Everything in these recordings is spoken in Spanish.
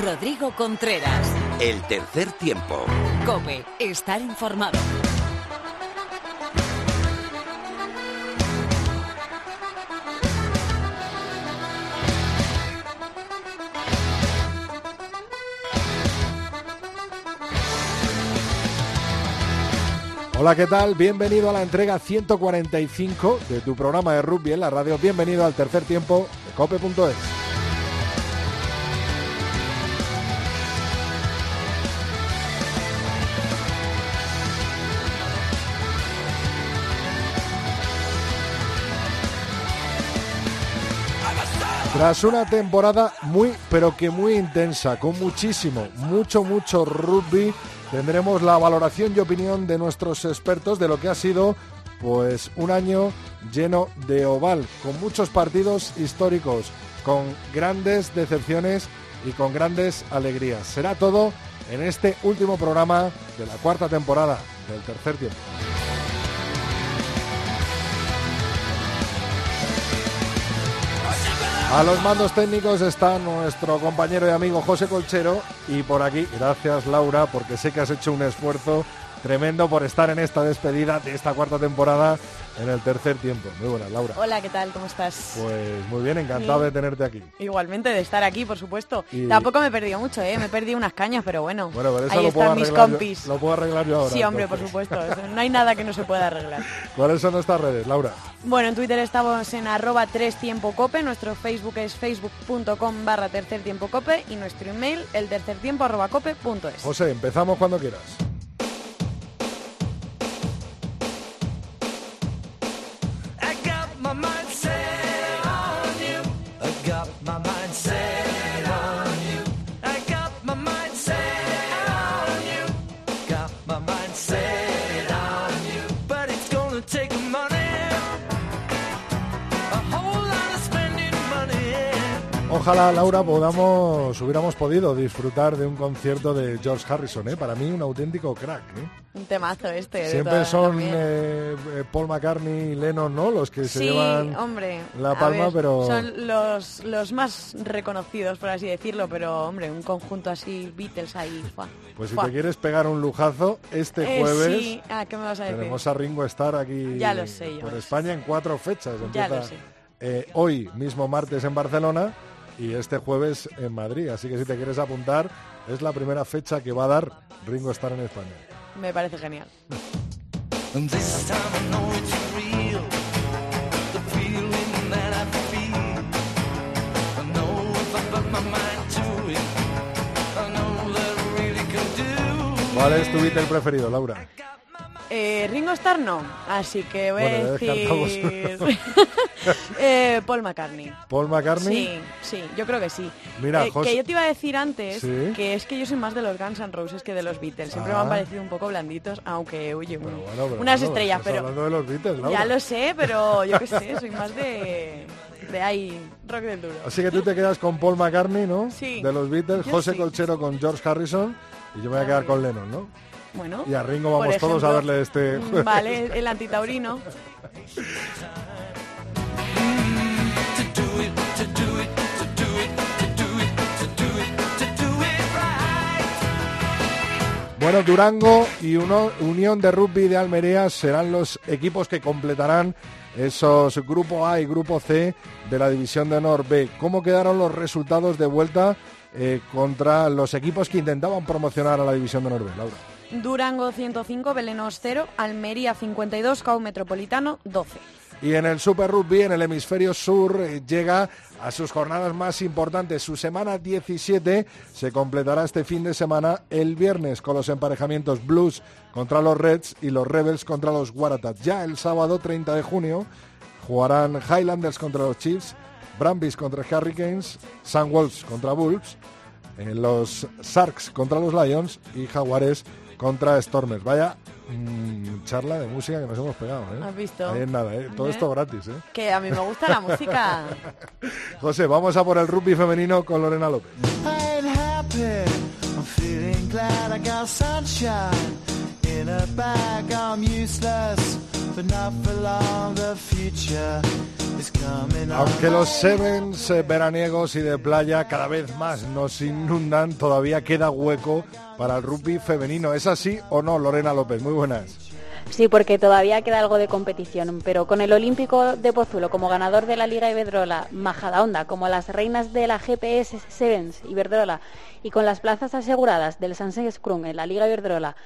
Rodrigo Contreras. El tercer tiempo. Cope, estar informado. Hola, ¿qué tal? Bienvenido a la entrega 145 de tu programa de rugby en la radio. Bienvenido al tercer tiempo de cope.es. Tras una temporada muy, pero que muy intensa, con muchísimo, mucho, mucho rugby, tendremos la valoración y opinión de nuestros expertos de lo que ha sido pues un año lleno de oval, con muchos partidos históricos, con grandes decepciones y con grandes alegrías. Será todo en este último programa de la cuarta temporada del tercer tiempo. A los mandos técnicos está nuestro compañero y amigo José Colchero y por aquí, gracias Laura, porque sé que has hecho un esfuerzo tremendo por estar en esta despedida de esta cuarta temporada en el tercer tiempo. Muy buenas, Laura. Hola, ¿qué tal? ¿Cómo estás? Pues muy bien, encantado Sí. de tenerte aquí. Igualmente de estar aquí, por supuesto. Y- Tampoco me he perdido mucho, ¿eh? Me he perdido unas cañas, pero bueno. Bueno, pero eso ahí lo puedo están mis yo- compis. lo puedo arreglar yo ahora. sí, hombre, por supuesto. No hay nada que no se pueda arreglar. ¿Cuáles son nuestras redes, Laura? Bueno, en Twitter estamos en arroba 3 tiempo cope, nuestro Facebook es facebook.com barra tercer tiempo cope y nuestro email el tercer tiempo arroba cope punto es. José, empezamos cuando quieras. Ojalá, Laura, podamos, hubiéramos podido disfrutar de un concierto de George Harrison, ¿eh? Para mí un auténtico crack, ¿eh? Un temazo este. Siempre son eh, eh, Paul McCartney y Lennon, ¿no? Los que se llevan hombre. la palma, ver, pero... Son los, los más reconocidos, por así decirlo, pero, hombre, un conjunto así, Beatles ahí. fua, Pues si fua. te quieres pegar un lujazo, este Eh, jueves sí. Ah, ¿qué me vas a decir? tenemos a Ringo Starr aquí Ya lo sé, ya por sé. España en cuatro fechas. Ya Empieza lo sé. eh, hoy, mismo martes en Barcelona y este jueves en Madrid. Así que si te quieres apuntar, es la primera fecha que va a dar Ringo Starr en España. Me parece genial. ¿Cuál es tu Beatle preferido, Laura? Eh, Ringo Starr no, así que voy Bueno, a decir eh, Paul McCartney. ¿Paul McCartney? Sí, sí, yo creo que sí. Mira, Eh, José- Que yo te iba a decir antes Sí. que es que yo soy más de los Guns N' Roses que de los Beatles. Siempre me Ah. han parecido un poco blanditos, aunque, oye, bueno, pero unas bueno, estrellas, pero hablando de los Beatles, Laura. ya lo sé, pero yo qué sé, soy más de, de ahí, rock del duro. Así que tú te quedas con Paul McCartney, ¿no? Sí. De los Beatles, Yo José sí. Colchero con George Harrison y yo me voy a quedar con Lennon, ¿no? Bueno, Y a Ringo vamos todos a verle este mm, jueves. Vale, el antitaurino. Bueno, Durango y uno- Unión de Rugby de Almería serán los equipos que completarán esos Grupo A y Grupo C de la División de Honor B. ¿Cómo quedaron los resultados de vuelta eh, contra los equipos que intentaban promocionar a la División de Honor B, Laura? Durango 105, Belenos 0, Almería 52, CAU Metropolitano 12. Y en el Super Rugby, en el hemisferio sur, eh, llega a sus jornadas más importantes. Su semana 17 se completará este fin de semana el viernes con los emparejamientos Blues contra los Reds y los Rebels contra los Waratahs. Ya el sábado 30 de junio jugarán Highlanders contra los Chiefs, Brambis contra Hurricanes, Sun Wolves contra Wolves, eh, los Sharks contra los Lions y Jaguares contra Stormers. Vaya mm, charla de música que nos hemos pegado. ¿eh? ¿Has visto? Ahí en nada, ¿eh? todo ¿Eh? esto gratis. ¿eh? Que a mí me gusta la música. José, vamos a por el rugby femenino con Lorena López. I ain't happy. I'm Aunque los sevens eh, veraniegos y de playa cada vez más nos inundan, todavía queda hueco para el rugby femenino. ¿Es así o no, Lorena López? Muy buenas. Sí, porque todavía queda algo de competición, pero con el Olímpico de Pozuelo como ganador de la Liga Iberdrola, Majadahonda como las reinas de la GPS Sevens Iberdrola y con las plazas aseguradas del Sansen Scrum en la Liga Iberdrola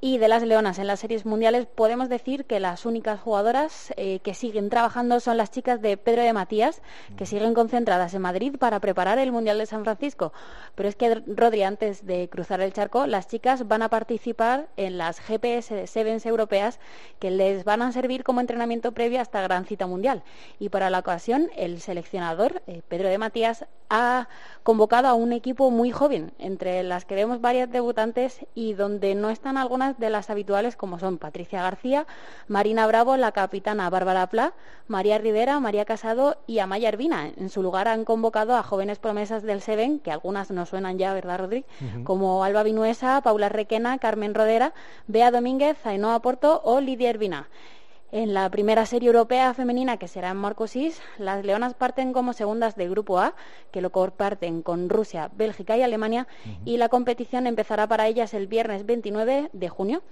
y de las Leonas en las series mundiales, podemos decir que las únicas jugadoras eh, que siguen trabajando son las chicas de Pedro de Matías, que siguen concentradas en Madrid para preparar el Mundial de San Francisco. Pero es que, Rodri, antes de cruzar el charco, las chicas van a participar en las GPS Sevens europeas que les van a servir como entrenamiento previo a esta gran cita mundial. Y para la ocasión, el seleccionador, eh, Pedro de Matías, ha convocado a un equipo muy joven, entre las que vemos varias debutantes y donde no están algunas de las habituales como son Patricia García, Marina Bravo, la capitana Bárbara Pla, María Rivera, María Casado y Amaya Ervina. En su lugar han convocado a jóvenes promesas del Seven, que algunas nos suenan ya, ¿verdad, Rodri? Como Alba Vinuesa, Paula Requena, Carmen Rodera, Bea Domínguez, Ainhoa Porto o Lidia Ervina. En la primera serie europea femenina, que será en Marcosis, las leonas parten como segundas del Grupo A, que lo comparten con Rusia, Bélgica y Alemania, y la competición empezará para ellas el viernes 29 de junio.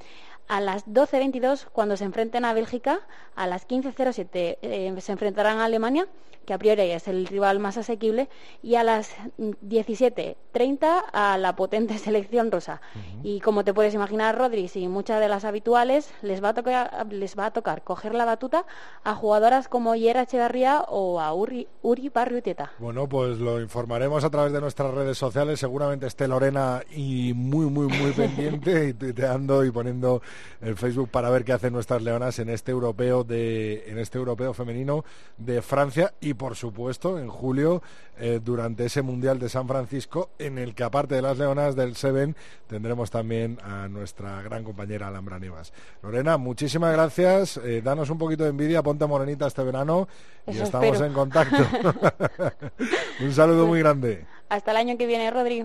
A las 12.22, cuando se enfrenten a Bélgica, a las 15.07 eh, se enfrentarán a Alemania, que a priori es el rival más asequible, y a las 17.30 a la potente selección rusa. Y como te puedes imaginar, Rodri, y muchas de las habituales, les va a tocar, les va a tocar coger la batuta a jugadoras como Yera Echeverría o a Uri, Uri Barriutieta. Bueno, pues lo informaremos a través de nuestras redes sociales. Seguramente esté Lorena y muy, muy, muy pendiente y tuiteando y poniendo el Facebook para ver qué hacen nuestras leonas en este europeo de, en este europeo femenino de Francia y por supuesto en julio eh, durante ese mundial de San Francisco en el que aparte de las leonas del Seven tendremos también a nuestra gran compañera Alhambra Nivas. Lorena, muchísimas gracias. Eh, danos un poquito de envidia, ponte morenita este verano y Eso estamos espero. en contacto. un saludo muy grande. Hasta el año que viene, Rodri.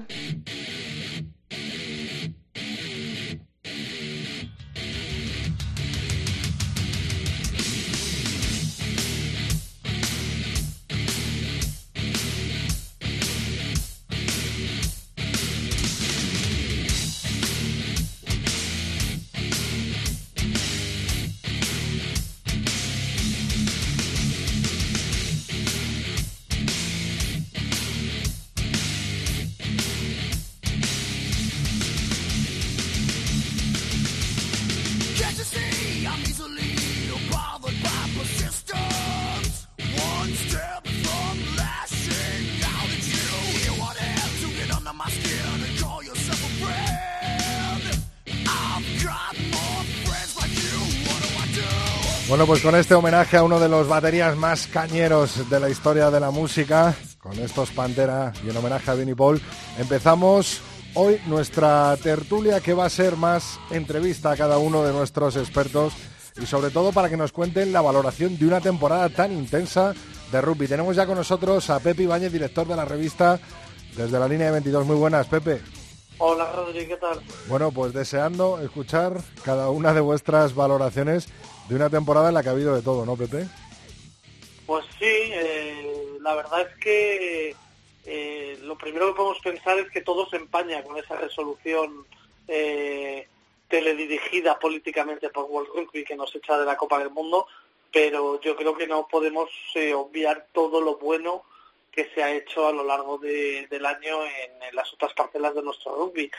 Bueno, pues con este homenaje a uno de los baterías más cañeros de la historia de la música, con estos Pantera y en homenaje a Vinnie Paul, empezamos hoy nuestra tertulia que va a ser más entrevista a cada uno de nuestros expertos y sobre todo para que nos cuenten la valoración de una temporada tan intensa de rugby. Tenemos ya con nosotros a Pepe Ibáñez, director de la revista desde la línea de 22. Muy buenas, Pepe. Hola Rodri, ¿qué tal? Bueno, pues deseando escuchar cada una de vuestras valoraciones de una temporada en la que ha habido de todo, ¿no, Pepe? Pues sí, eh, la verdad es que eh, lo primero que podemos pensar es que todo se empaña con esa resolución eh, teledirigida políticamente por World Rugby que nos echa de la Copa del Mundo, pero yo creo que no podemos eh, obviar todo lo bueno que se ha hecho a lo largo de- del año en las otras parcelas de nuestro rugby.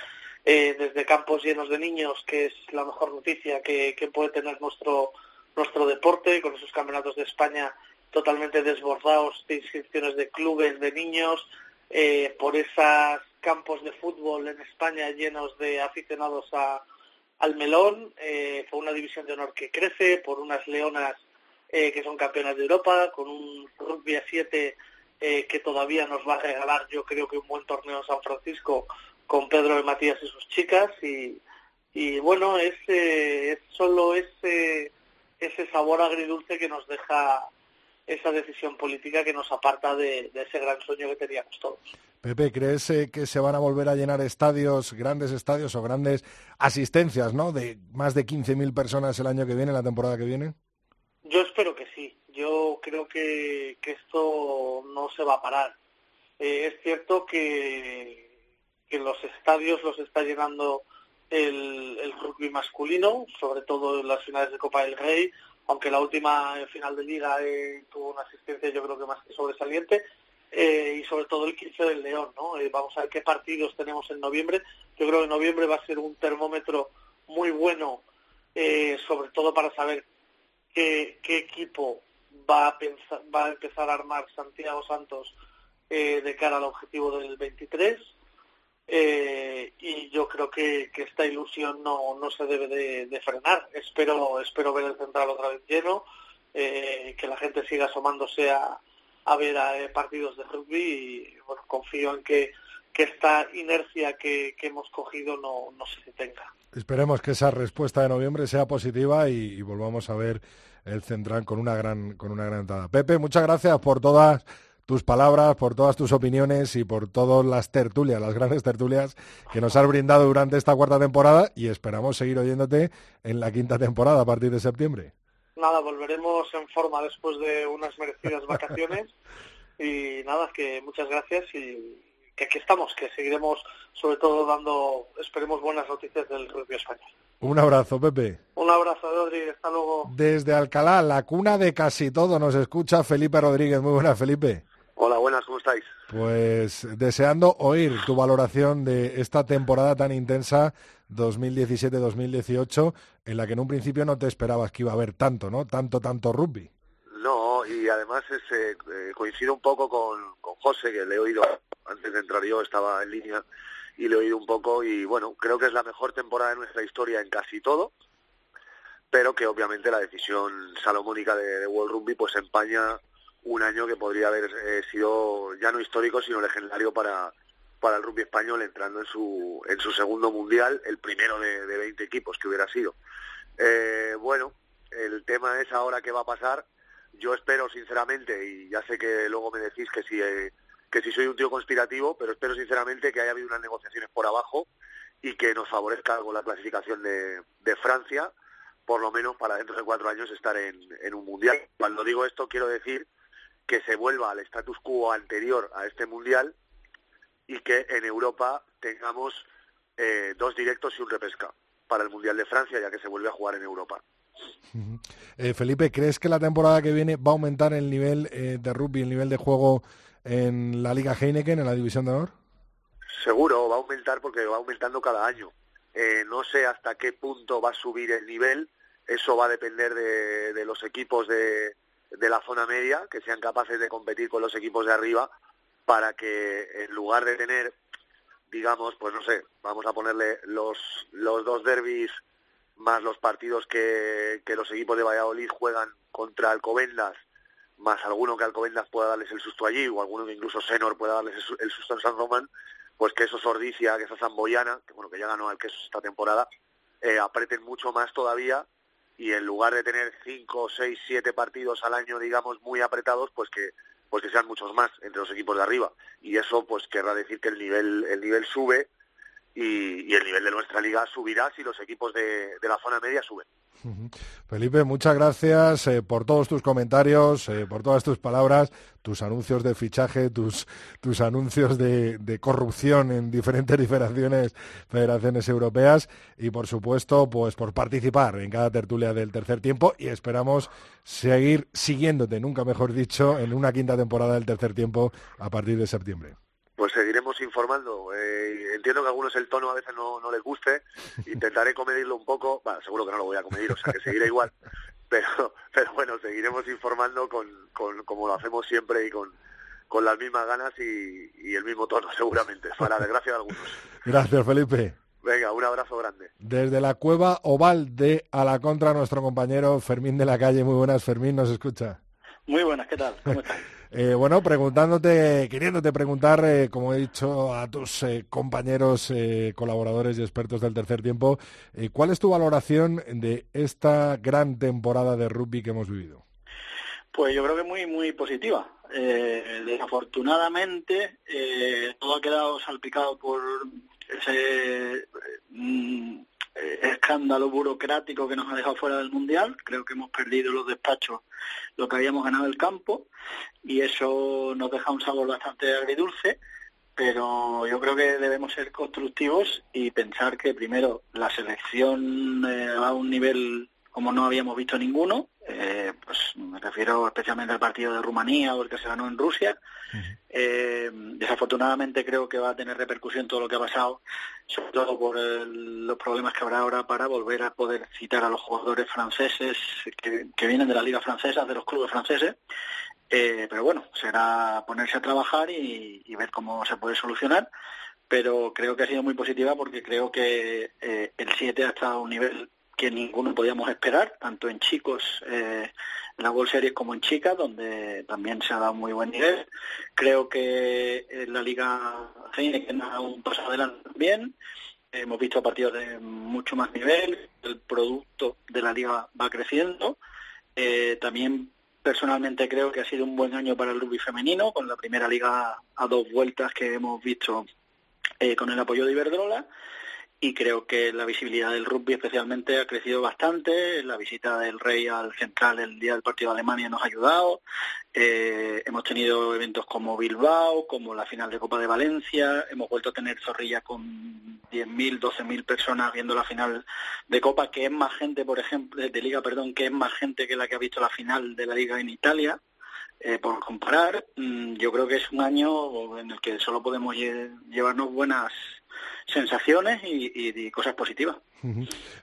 Eh, desde campos llenos de niños, que es la mejor noticia que, puede tener nuestro, nuestro deporte, con esos campeonatos de España totalmente desbordados de inscripciones de clubes de niños, eh, por esos campos de fútbol en España llenos de aficionados a, al melón, eh, una división de honor que crece, por unas leonas eh, que son campeonas de Europa, con un rugby a 7 eh, que todavía nos va a regalar, yo creo que un buen torneo en San Francisco con Pedro de Matías y sus chicas y, y bueno, es, eh, es solo ese, ese sabor agridulce que nos deja esa decisión política que nos aparta de, de ese gran sueño que teníamos todos. Pepe, ¿crees eh, que se van a volver a llenar estadios, grandes estadios o grandes asistencias, ¿no? De más de 15.000 personas el año que viene, la temporada que viene. Yo espero que sí. Yo yo creo que, que esto no se va a parar. Eh, es cierto que, que los estadios los está llenando el, el rugby masculino, sobre todo en las finales de Copa del Rey, aunque la última final de liga eh, tuvo una asistencia yo creo que más que sobresaliente, eh, y sobre todo el 15 del León, ¿no? Eh, vamos a ver qué partidos tenemos en noviembre. Yo creo que noviembre va a ser un termómetro muy bueno, eh, sobre todo para saber qué, qué equipo va a, va a empezar a armar Santiago Santos eh, de cara al objetivo del 23. Eh, y yo creo que, esta ilusión no, no se debe de, frenar. Espero, espero ver el central otra vez lleno, eh, que la gente siga asomándose a, a ver a, eh, partidos de rugby y confío en que, que esta inercia que, que hemos cogido no, no se detenga. Esperemos que esa respuesta de noviembre sea positiva y, y volvamos a ver el central con una gran con una gran entrada. Pepe, muchas gracias por todas tus palabras, por todas tus opiniones y por todas las tertulias, las grandes tertulias que nos has brindado durante esta cuarta temporada y esperamos seguir oyéndote en la quinta temporada a partir de septiembre. Nada, volveremos en forma después de unas merecidas vacaciones y nada, que muchas gracias y que aquí estamos, que seguiremos sobre todo dando, esperemos buenas noticias del rugby español. Un abrazo, Pepe. Un abrazo, Rodri, hasta luego. Desde Alcalá, la cuna de casi todo, nos escucha Felipe Rodríguez. Muy buenas, Felipe. Hola, buenas, ¿cómo estáis? Pues deseando oír tu valoración de esta temporada tan intensa 2017-2018, en la que en un principio no te esperabas que iba a haber tanto, ¿no? Tanto, tanto rugby. No, y además es, eh, eh, coincido un poco con, con José, que le he oído antes de entrar yo, estaba en línea y le he oído un poco y bueno, creo que es la mejor temporada de nuestra historia en casi todo, pero que obviamente la decisión salomónica de, de World Rugby pues empaña un año que podría haber eh, sido ya no histórico sino legendario para para el rugby español entrando en su en su segundo mundial, el primero de, de 20 equipos que hubiera sido. Eh, bueno, el tema es ahora qué va a pasar. Yo espero sinceramente y ya sé que luego me decís que si eh, que si soy un tío conspirativo, pero espero sinceramente que haya habido unas negociaciones por abajo y que nos favorezca algo la clasificación de, de Francia, por lo menos para dentro de cuatro años estar en, en un mundial. Cuando digo esto quiero decir que se vuelva al status quo anterior a este mundial y que en Europa tengamos eh, dos directos y un repesca para el Mundial de Francia, ya que se vuelve a jugar en Europa. Eh, Felipe, ¿crees que la temporada que viene va a aumentar el nivel eh, de rugby, el nivel de juego en la Liga Heineken, en la División de Honor? Seguro, va a aumentar porque va aumentando cada año. Eh, no sé hasta qué punto va a subir el nivel, eso va a depender de, de los equipos de, de la zona media, que sean capaces de competir con los equipos de arriba, para que en lugar de tener, digamos, pues no sé, vamos a ponerle los, los dos derbis más los partidos que, que los equipos de Valladolid juegan contra Alcobendas, más alguno que Alcobendas pueda darles el susto allí, o alguno que incluso Senor pueda darles el, su- el susto en San Román, pues que esos Ordicia, que esa Zamboyana, que bueno, que ya ganó al queso esta temporada, eh, aprieten mucho más todavía y en lugar de tener cinco, seis, siete partidos al año, digamos, muy apretados, pues que pues que sean muchos más entre los equipos de arriba. Y eso pues querrá decir que el nivel, el nivel sube y, y el nivel de nuestra liga subirá si los equipos de, la zona media suben. Felipe, muchas gracias eh, por todos tus comentarios, eh, por todas tus palabras, tus anuncios de fichaje, tus, tus anuncios de, de corrupción en diferentes federaciones, federaciones europeas y, por supuesto, pues por participar en cada tertulia del tercer tiempo y esperamos seguir siguiéndote, nunca mejor dicho, en una quinta temporada del tercer tiempo a partir de septiembre. Pues seguiremos informando. Eh, entiendo que a algunos el tono a veces no, no les guste. Intentaré comedirlo un poco. Bueno, seguro que no lo voy a comedir, o sea que seguiré igual. Pero, pero bueno, seguiremos informando con, con, como lo hacemos siempre y con, con las mismas ganas y, y el mismo tono, seguramente, para desgracia de algunos. Gracias, Felipe. Venga, un abrazo grande. Desde la cueva oval de A la Contra, nuestro compañero Fermín de la Calle. Muy buenas, Fermín, nos escucha. Muy buenas, ¿qué tal? ¿Cómo estás? Eh, bueno, preguntándote, queriéndote preguntar, eh, como he dicho a tus eh, compañeros, eh, colaboradores y expertos del tercer tiempo, eh, ¿cuál es tu valoración de esta gran temporada de rugby que hemos vivido? Pues yo creo que muy muy positiva. Desafortunadamente todo ha quedado salpicado por ese mm, eh, escándalo burocrático que nos ha dejado fuera del Mundial. Creo que hemos perdido los despachos lo que habíamos ganado el campo y eso nos deja un sabor bastante agridulce pero yo creo que debemos ser constructivos y pensar que primero la selección eh, va a un nivel como no habíamos visto ninguno, eh, pues me refiero especialmente al partido de Rumanía o el que se ganó en Rusia. Eh, desafortunadamente creo que va a tener repercusión todo lo que ha pasado, sobre todo por el- los problemas que habrá ahora para volver a poder citar a los jugadores franceses que, que vienen de la liga francesa, de los clubes franceses. Eh, pero bueno, será ponerse a trabajar y, y ver cómo se puede solucionar. Pero creo que ha sido muy positiva porque creo que eh, el 7 ha estado a un nivel que ninguno podíamos esperar, tanto en chicos, eh, en la World Series como en chicas, donde también se ha dado muy buen nivel. Creo que en la Liga Heineken ha un paso adelante también. Hemos visto partidos de mucho más nivel, el producto de la liga va creciendo. Eh, también personalmente creo que ha sido un buen año para el rugby femenino, con la primera liga a dos vueltas que hemos visto eh, con el apoyo de Iberdrola y creo que la visibilidad del rugby especialmente ha crecido bastante. La visita del Rey al Central el día del partido de Alemania nos ha ayudado. Eh, hemos tenido eventos como Bilbao, como la final de Copa de Valencia. Hemos vuelto a tener Zorrilla con 10.000, 12.000 personas viendo la final de Copa, que es más gente, por ejemplo, de Liga, perdón, que es más gente que la que ha visto la final de la Liga en Italia. Eh, por comparar, mm, yo creo que es un año en el que solo podemos lle- llevarnos buenas sensaciones y, cosas positivas.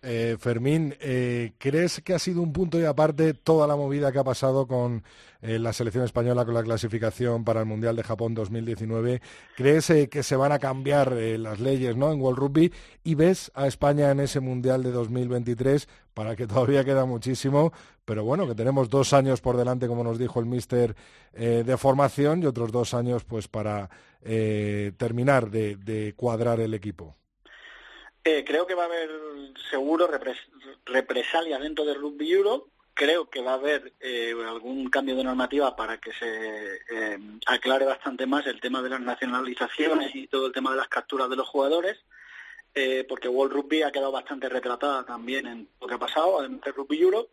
Eh, Fermín, eh, ¿crees que ha sido un punto y aparte toda la movida que ha pasado con la selección española con la clasificación para el Mundial de Japón 2019? ¿Crees que se van a cambiar las leyes ¿no? en World Rugby y ves a España en ese Mundial de 2023 para que todavía queda muchísimo, pero bueno, que tenemos dos años por delante, como nos dijo el míster, eh, de formación y otros dos años pues para eh, terminar de, de cuadrar el equipo? Eh, creo que va a haber seguro repres- represalias dentro del Rugby Euro. Creo que va a haber eh, algún cambio de normativa para que se eh, aclare bastante más el tema de las nacionalizaciones y todo el tema de las capturas de los jugadores, eh, porque World Rugby ha quedado bastante retratada también en lo que ha pasado, además del Rugby Euro.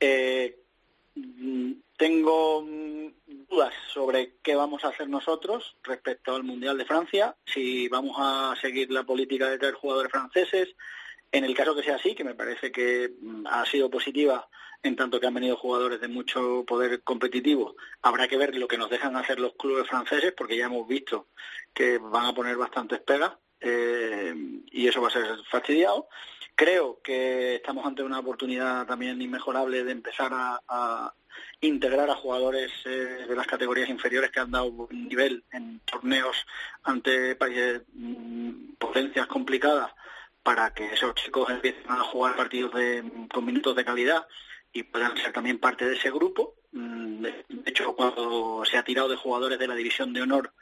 Eh, mm, tengo mm, dudas sobre qué vamos a hacer nosotros respecto al Mundial de Francia, si vamos a seguir la política de traer jugadores franceses. En el caso que sea así, que me parece que mm, ha sido positiva en tanto que han venido jugadores de mucho poder competitivo, habrá que ver lo que nos dejan hacer los clubes franceses, porque ya hemos visto que van a poner bastantes pegas eh, y eso va a ser fastidiado. Creo que estamos ante una oportunidad también inmejorable de empezar a, integrar a jugadores eh, de las categorías inferiores que han dado buen nivel en torneos ante mm, potencias complicadas para que esos chicos empiecen a jugar partidos de, con minutos de calidad y puedan ser también parte de ese grupo. Mm, de hecho, cuando se ha tirado de jugadores de la división de honor,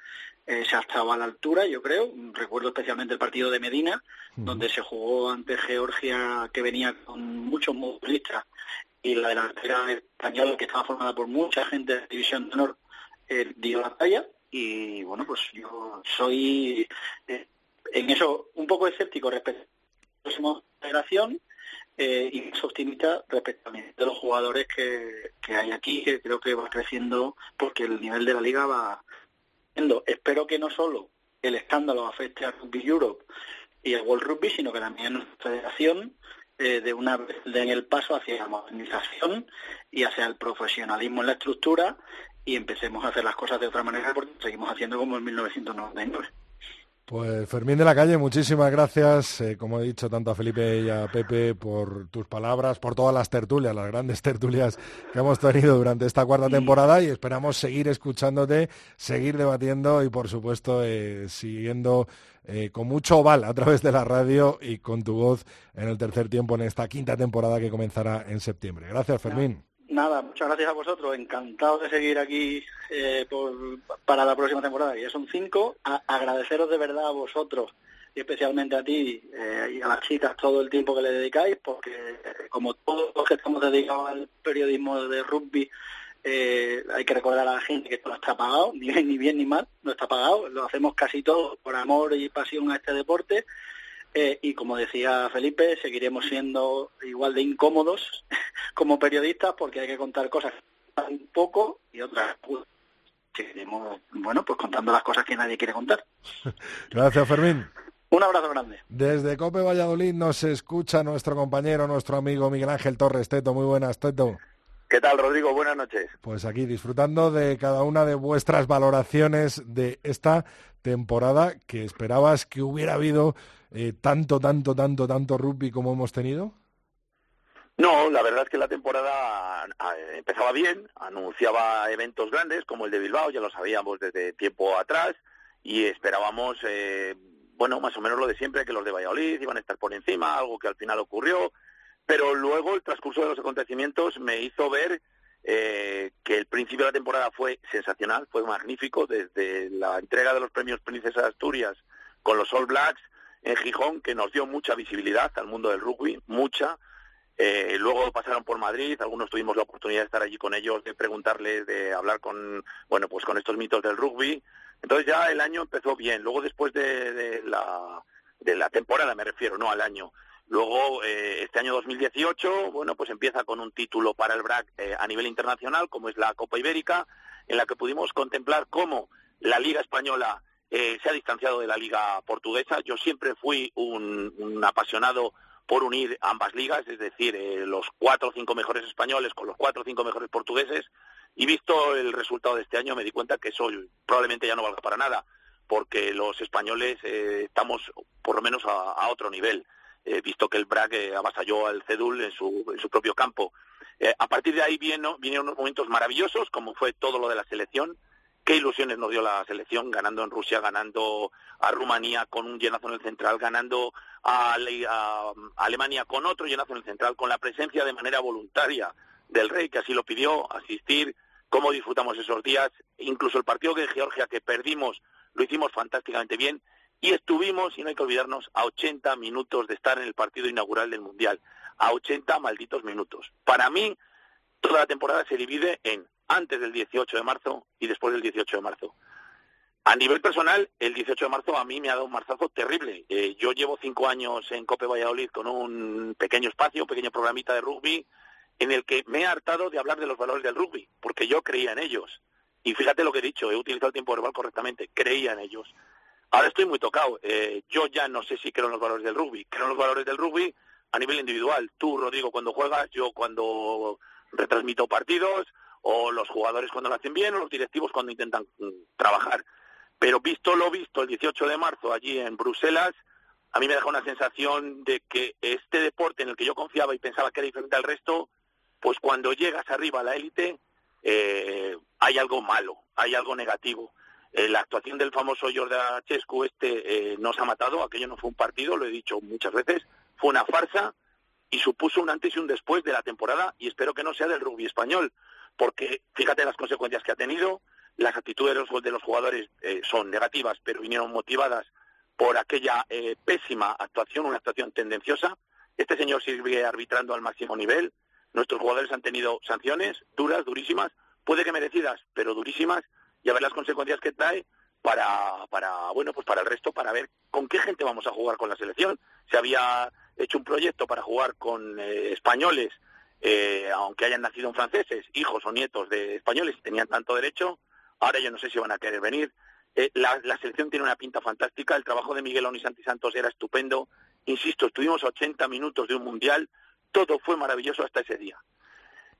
eh, se ha estado a la altura, yo creo. Recuerdo especialmente el partido de Medina, donde se jugó ante Georgia, que venía con muchos futbolistas, y la delantera española, que estaba formada por mucha gente de la división de honor, eh, dio la talla. Y bueno, pues yo soy eh, en eso un poco escéptico respecto a la próxima generación eh, y más optimista respecto nivel de los jugadores que, que hay aquí, que creo que va creciendo porque el nivel de la liga va Espero que no solo el escándalo afecte a Rugby Europe y al World Rugby, sino que también nuestra federación eh, de una den el paso hacia la modernización y hacia el profesionalismo en la estructura y empecemos a hacer las cosas de otra manera porque seguimos haciendo como en 1999. Pues Fermín de la Calle, muchísimas gracias, eh, como he dicho, tanto a Felipe y a Pepe por tus palabras, por todas las tertulias, las grandes tertulias que hemos tenido durante esta cuarta temporada y esperamos seguir escuchándote, seguir debatiendo y, por supuesto, eh, siguiendo eh, con mucho oval a través de la radio y con tu voz en el tercer tiempo en esta quinta temporada que comenzará en septiembre. Gracias, Fermín. Nada, muchas gracias a vosotros. Encantado de seguir aquí eh, por, para la próxima temporada. Ya son cinco. A- agradeceros de verdad a vosotros y especialmente a ti eh, y a las chicas todo el tiempo que le dedicáis, porque eh, como todos los que estamos dedicados al periodismo de rugby, eh, hay que recordar a la gente que esto no está pagado, ni bien ni bien ni mal, no está pagado. Lo hacemos casi todo por amor y pasión a este deporte Eh, y como decía Felipe, seguiremos siendo igual de incómodos como periodistas porque hay que contar cosas un poco y otras pues, seguiremos, bueno, pues contando las cosas que nadie quiere contar. Gracias, Fermín. Un abrazo grande. Desde Cope Valladolid nos escucha nuestro compañero, nuestro amigo Miguel Ángel Torres. Teto, muy buenas, Teto. ¿Qué tal, Rodrigo? Buenas noches. Pues aquí disfrutando de cada una de vuestras valoraciones de esta temporada que esperabas que hubiera habido eh, tanto, tanto, tanto, tanto rugby como hemos tenido. No, la verdad es que la temporada ah, empezaba bien, anunciaba eventos grandes como el de Bilbao, ya lo sabíamos desde tiempo atrás, y esperábamos, eh, bueno, más o menos lo de siempre, que los de Valladolid iban a estar por encima, algo que al final ocurrió, pero luego el transcurso de los acontecimientos me hizo ver eh, que el principio de la temporada fue sensacional, fue magnífico, desde la entrega de los premios Princesa de Asturias con los All Blacks en Gijón, que nos dio mucha visibilidad al mundo del rugby, mucha, eh, luego pasaron por Madrid, algunos tuvimos la oportunidad de estar allí con ellos, de preguntarles, de hablar con, bueno, pues con estos mitos del rugby. Entonces ya el año empezó bien. Luego después de, la, de la temporada, me refiero, no al año. Luego, eh, este año 2018, bueno, pues empieza con un título para el BRAC eh, a nivel internacional, como es la Copa Ibérica, en la que pudimos contemplar cómo la Liga Española eh, se ha distanciado de la Liga Portuguesa. Yo siempre fui un, apasionado por unir ambas ligas, es decir, eh, los cuatro o cinco mejores españoles con los cuatro o cinco mejores portugueses, y visto el resultado de este año me di cuenta que eso probablemente ya no valga para nada, porque los españoles eh, estamos por lo menos a, otro nivel, visto que el BRAC avasalló al CEDUL en su, en su propio campo. A partir de ahí vienen, vinieron unos momentos maravillosos, como fue todo lo de la selección, qué ilusiones nos dio la selección ganando en Rusia, ganando a Rumanía con un llenazo en el central, ganando a, Ale- a Alemania con otro llenazo en el central, con la presencia de manera voluntaria del rey que así lo pidió, asistir, cómo disfrutamos esos días, incluso el partido de Georgia que perdimos lo hicimos fantásticamente bien y estuvimos, y no hay que olvidarnos, a 80 minutos de estar en el partido inaugural del Mundial, a 80 malditos minutos. Para mí, toda la temporada se divide en antes del 18 de marzo y después del 18 de marzo. A nivel personal, el 18 de marzo a mí me ha dado un marzazo terrible. Eh, yo llevo cinco años en Cope Valladolid con un pequeño espacio, un pequeño programita de rugby, en el que me he hartado de hablar de los valores del rugby, porque yo creía en ellos. Y fíjate lo que he dicho, he utilizado el tiempo verbal correctamente, creía en ellos. Ahora estoy muy tocado. Eh, yo ya no sé si creo en los valores del rugby. Creo en los valores del rugby a nivel individual. Tú, Rodrigo, cuando juegas, yo cuando retransmito partidos, o los jugadores cuando lo hacen bien, o los directivos cuando intentan mm, trabajar. Pero visto lo visto el 18 de marzo allí en Bruselas, a mí me deja una sensación de que este deporte en el que yo confiaba y pensaba que era diferente al resto, pues cuando llegas arriba a la élite, eh, hay algo malo, hay algo negativo. Eh, la actuación del famoso Jordan Chescu este eh, nos ha matado, aquello no fue un partido, lo he dicho muchas veces, fue una farsa y supuso un antes y un después de la temporada y espero que no sea del rugby español, porque fíjate las consecuencias que ha tenido, las actitudes de los, de los jugadores eh, son negativas, pero vinieron motivadas por aquella eh, pésima actuación, una actuación tendenciosa. Este señor sigue arbitrando al máximo nivel. Nuestros jugadores han tenido sanciones duras, durísimas, puede que merecidas, pero durísimas, y a ver las consecuencias que trae para, para, bueno, pues para el resto, para ver con qué gente vamos a jugar con la selección. Se había hecho un proyecto para jugar con eh, españoles, eh, aunque hayan nacido en franceses, hijos o nietos de españoles, tenían tanto derecho. Ahora yo no sé si van a querer venir. Eh, la, selección tiene una pinta fantástica. El trabajo de Miguel Onisanti Santos era estupendo. Insisto, estuvimos a 80 minutos de un mundial. Todo fue maravilloso hasta ese día.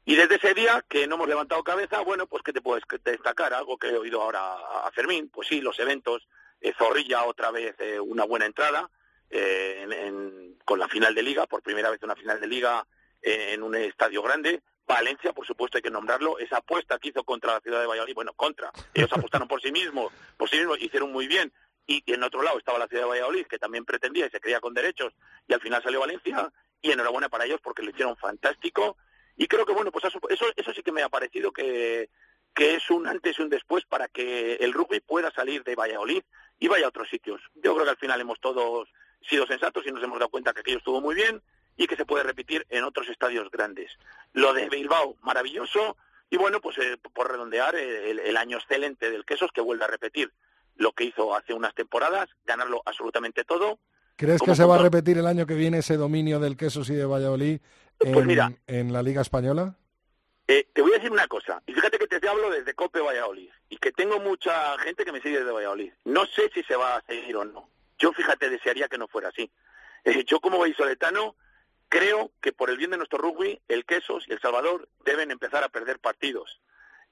Y desde ese día que no hemos levantado cabeza, bueno, pues ¿qué te puedes destacar? Algo que he oído ahora a Fermín, pues sí, los eventos, eh, Zorrilla otra vez eh, una buena entrada eh, en- con la final de liga, por primera vez una final de liga en un estadio grande. Valencia, por supuesto, hay que nombrarlo. Esa apuesta que hizo contra la ciudad de Valladolid, bueno, contra. Ellos apostaron por sí mismos, por sí mismos, hicieron muy bien. Y, y en otro lado estaba la ciudad de Valladolid, que también pretendía y se creía con derechos, y al final salió Valencia. Y enhorabuena para ellos porque lo hicieron fantástico. Y creo que, bueno, pues eso, eso, eso sí que me ha parecido que, que es un antes y un después para que el rugby pueda salir de Valladolid y vaya a otros sitios. Yo creo que al final hemos todos sido sensatos y nos hemos dado cuenta que aquello estuvo muy bien y que se puede repetir en otros estadios grandes. Lo de Bilbao, maravilloso. Y bueno, pues eh, por redondear, eh, el, el año excelente del Quesos que vuelve a repetir lo que hizo hace unas temporadas, ganarlo absolutamente todo. ¿Crees que se va a repetir el año que viene ese dominio del queso y de Valladolid en, Pues mira. en la Liga Española? Eh, te voy a decir una cosa, y fíjate que te hablo desde Cope Valladolid, y que tengo mucha gente que me sigue desde Valladolid. No sé si se va a seguir o no. Yo, fíjate, desearía que no fuera así. Eh, yo, como vallisoletano, creo que por el bien de nuestro rugby, el Quesos y el Salvador deben empezar a perder partidos.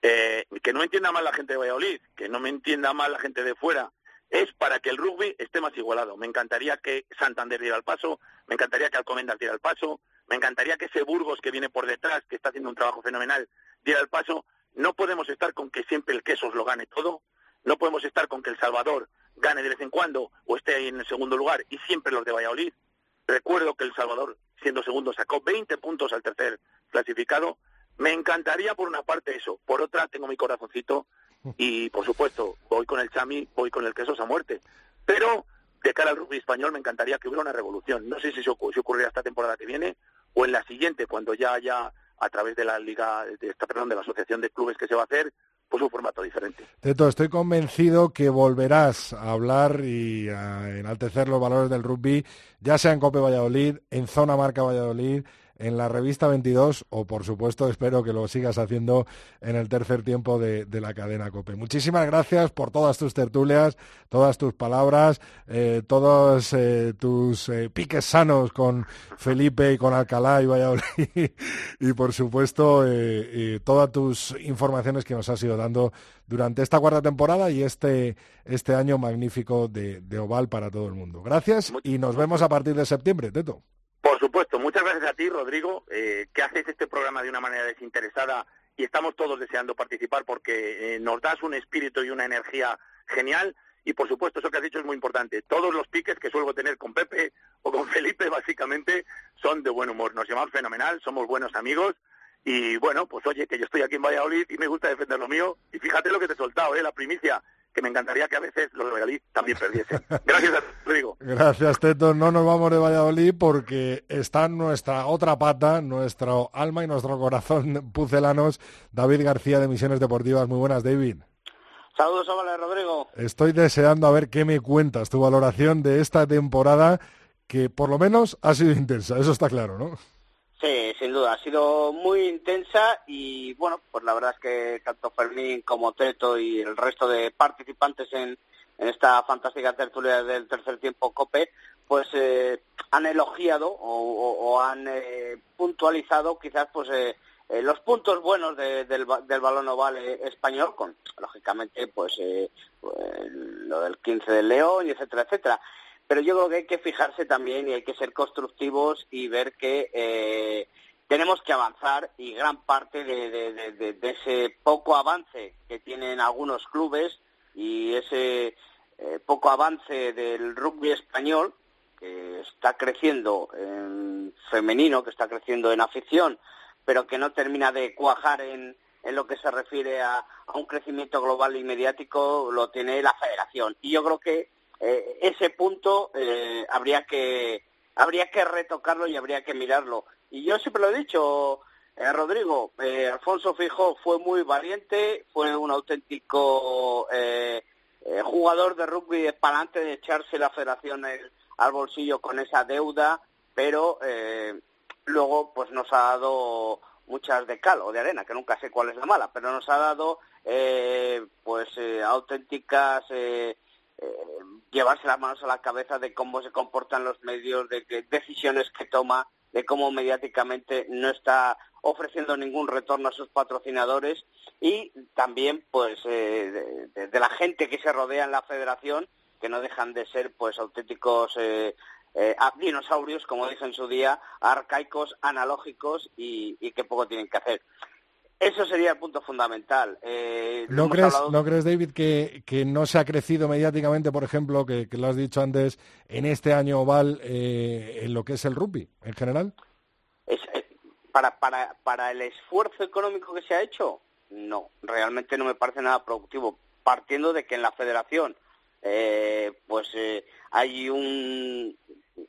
Eh, que no entienda mal la gente de Valladolid, que no me entienda mal la gente de fuera. Es para que el rugby esté más igualado. Me encantaría que Santander diera el paso, me encantaría que Alcomendas diera el paso, me encantaría que ese Burgos que viene por detrás, que está haciendo un trabajo fenomenal, diera el paso. No podemos estar con que siempre el Quesos lo gane todo. No podemos estar con que el Salvador gane de vez en cuando o esté ahí en el segundo lugar y siempre los de Valladolid. Recuerdo que el Salvador, siendo segundo, sacó 20 puntos al tercer clasificado. Me encantaría por una parte eso, por otra tengo mi corazoncito y por supuesto voy con el Chami, voy con el Quesos a muerte. Pero de cara al rugby español me encantaría que hubiera una revolución. No sé si ocu- si ocurrirá esta temporada que viene o en la siguiente, cuando ya haya a través de la liga, de esta, perdón, de la asociación de clubes que se va a hacer, pues un formato diferente. Teto, estoy convencido que volverás a hablar y a enaltecer los valores del rugby, ya sea en Cope Valladolid, en Zona Marca Valladolid, en la revista 22 o, por supuesto, espero que lo sigas haciendo en el tercer tiempo de, de la cadena Cope. Muchísimas gracias por todas tus tertulias, todas tus palabras, eh, todos eh, tus eh, piques sanos con Felipe y con Alcalá y Valladolid y, por supuesto, todas tus informaciones que nos has ido dando durante esta cuarta temporada y este, este año magnífico de, de Oval para todo el mundo. Gracias y nos vemos a partir de septiembre, Teto. Supuesto, muchas gracias a ti, Rodrigo, eh, que haces este programa de una manera desinteresada y estamos todos deseando participar porque eh, nos das un espíritu y una energía genial. Y por supuesto, eso que has dicho es muy importante. Todos los piques que suelo tener con Pepe o con Felipe, básicamente, son de buen humor. Nos llevamos fenomenal, somos buenos amigos. Y bueno, pues oye, que yo estoy aquí en Valladolid y me gusta defender lo mío. Y fíjate lo que te he soltado, ¿eh? la primicia, que me encantaría que a veces los de Valladolid también perdiesen. Gracias Rodrigo. Gracias, Teto. No nos vamos de Valladolid porque está nuestra otra pata, nuestro alma y nuestro corazón pucelanos, David García de Misiones Deportivas. Muy buenas, David. Saludos, Óvale, Rodrigo. Estoy deseando a ver qué me cuentas, tu valoración de esta temporada que por lo menos ha sido intensa, eso está claro, ¿no? Sí, sin duda, ha sido muy intensa y bueno, pues la verdad es que tanto Fermín como Teto y el resto de participantes en, esta fantástica tertulia del tercer tiempo COPE, pues eh, han elogiado o, o- han eh, puntualizado quizás pues eh, eh, los puntos buenos de- del, del balón oval eh, español, con lógicamente pues, eh, pues, lo del 15 del León y etcétera, etcétera. Pero yo creo que hay que fijarse también y hay que ser constructivos y ver que eh, tenemos que avanzar y gran parte de, ese poco avance que tienen algunos clubes y ese eh, poco avance del rugby español que está creciendo en femenino, que está creciendo en afición, pero que no termina de cuajar en, en lo que se refiere a, a un crecimiento global y mediático, lo tiene la federación. Y yo creo que eh, ese punto eh, habría que habría que retocarlo y habría que mirarlo. Y yo siempre lo he dicho, eh, Rodrigo, eh, Alfonso Fijo fue muy valiente, fue un auténtico eh, eh, jugador de rugby de palante de echarse la federación el- al bolsillo con esa deuda, pero luego pues nos ha dado muchas de cal o de arena, que nunca sé cuál es la mala, pero nos ha dado pues auténticas eh, llevarse las manos a la cabeza de cómo se comportan los medios, de qué decisiones que toma, de cómo mediáticamente no está ofreciendo ningún retorno a sus patrocinadores y también pues eh, de, la gente que se rodea en la federación que no dejan de ser pues auténticos eh, eh, dinosaurios como dije en su día arcaicos analógicos y, y que poco tienen que hacer eso sería el punto fundamental Eh, ¿No crees, hablado- ¿No crees, David, que, que no se ha crecido mediáticamente, por ejemplo, que, que lo has dicho antes, en este año oval eh, en lo que es el rugby en general? Es- eh, para, para, para el esfuerzo económico que se ha hecho, no, realmente no me parece nada productivo. Partiendo de que en la federación, eh, pues eh, hay un,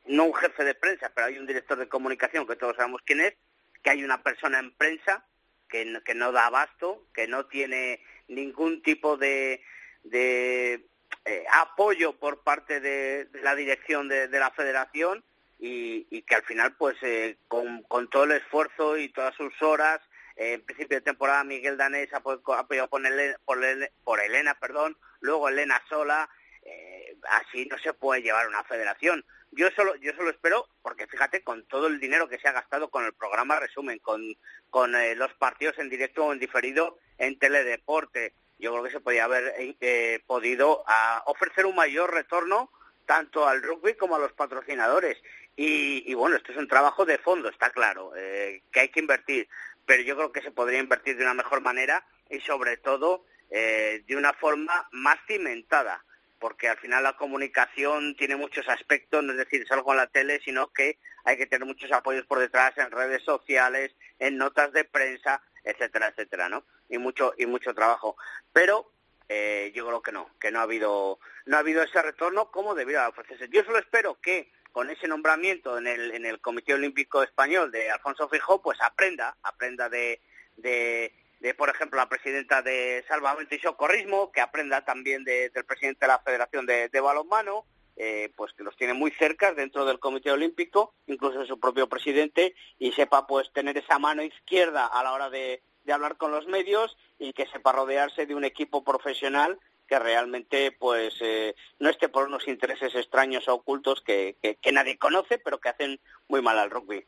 no un jefe de prensa, pero hay un director de comunicación que todos sabemos quién es, que hay una persona en prensa que que no da abasto, que no tiene ningún tipo de, de eh, apoyo por parte de, la dirección de, la federación y, que al final, pues eh, con, todo el esfuerzo y todas sus horas, eh, en principio de temporada Miguel Danés ha apo- apoyado por, Elena, por, Ele- por Elena, perdón, luego Elena sola, eh, así no se puede llevar una federación. Yo solo, yo solo espero, porque fíjate, con todo el dinero que se ha gastado con el programa resumen, con, con eh, los partidos en directo o en diferido en teledeporte, yo creo que se podría haber eh, eh, podido ah, ofrecer un mayor retorno tanto al rugby como a los patrocinadores. Y, y bueno, esto es un trabajo de fondo, está claro, que hay que invertir, pero yo creo que se podría invertir de una mejor manera y sobre todo de una forma más cimentada, porque al final la comunicación tiene muchos aspectos, no es decir, algo en la tele, sino que hay que tener muchos apoyos por detrás en redes sociales, en notas de prensa, etcétera, etcétera, ¿no? Y mucho y mucho trabajo. Pero eh, yo creo que no, que no ha habido no ha habido ese retorno como debiera ofrecerse. Yo solo espero que con ese nombramiento en el, en el Comité Olímpico Español de Alfonso Fijó, pues aprenda, aprenda de, de, de, por ejemplo, la presidenta de Salvamento y Socorrismo, que aprenda también de- del presidente de la Federación de, Balonmano, eh, pues que los tiene muy cerca dentro del Comité Olímpico, incluso su propio presidente, y sepa pues tener esa mano izquierda a la hora de, hablar con los medios y que sepa rodearse de un equipo profesional que realmente pues eh, no esté por unos intereses extraños o ocultos que, que nadie conoce, pero que hacen muy mal al rugby.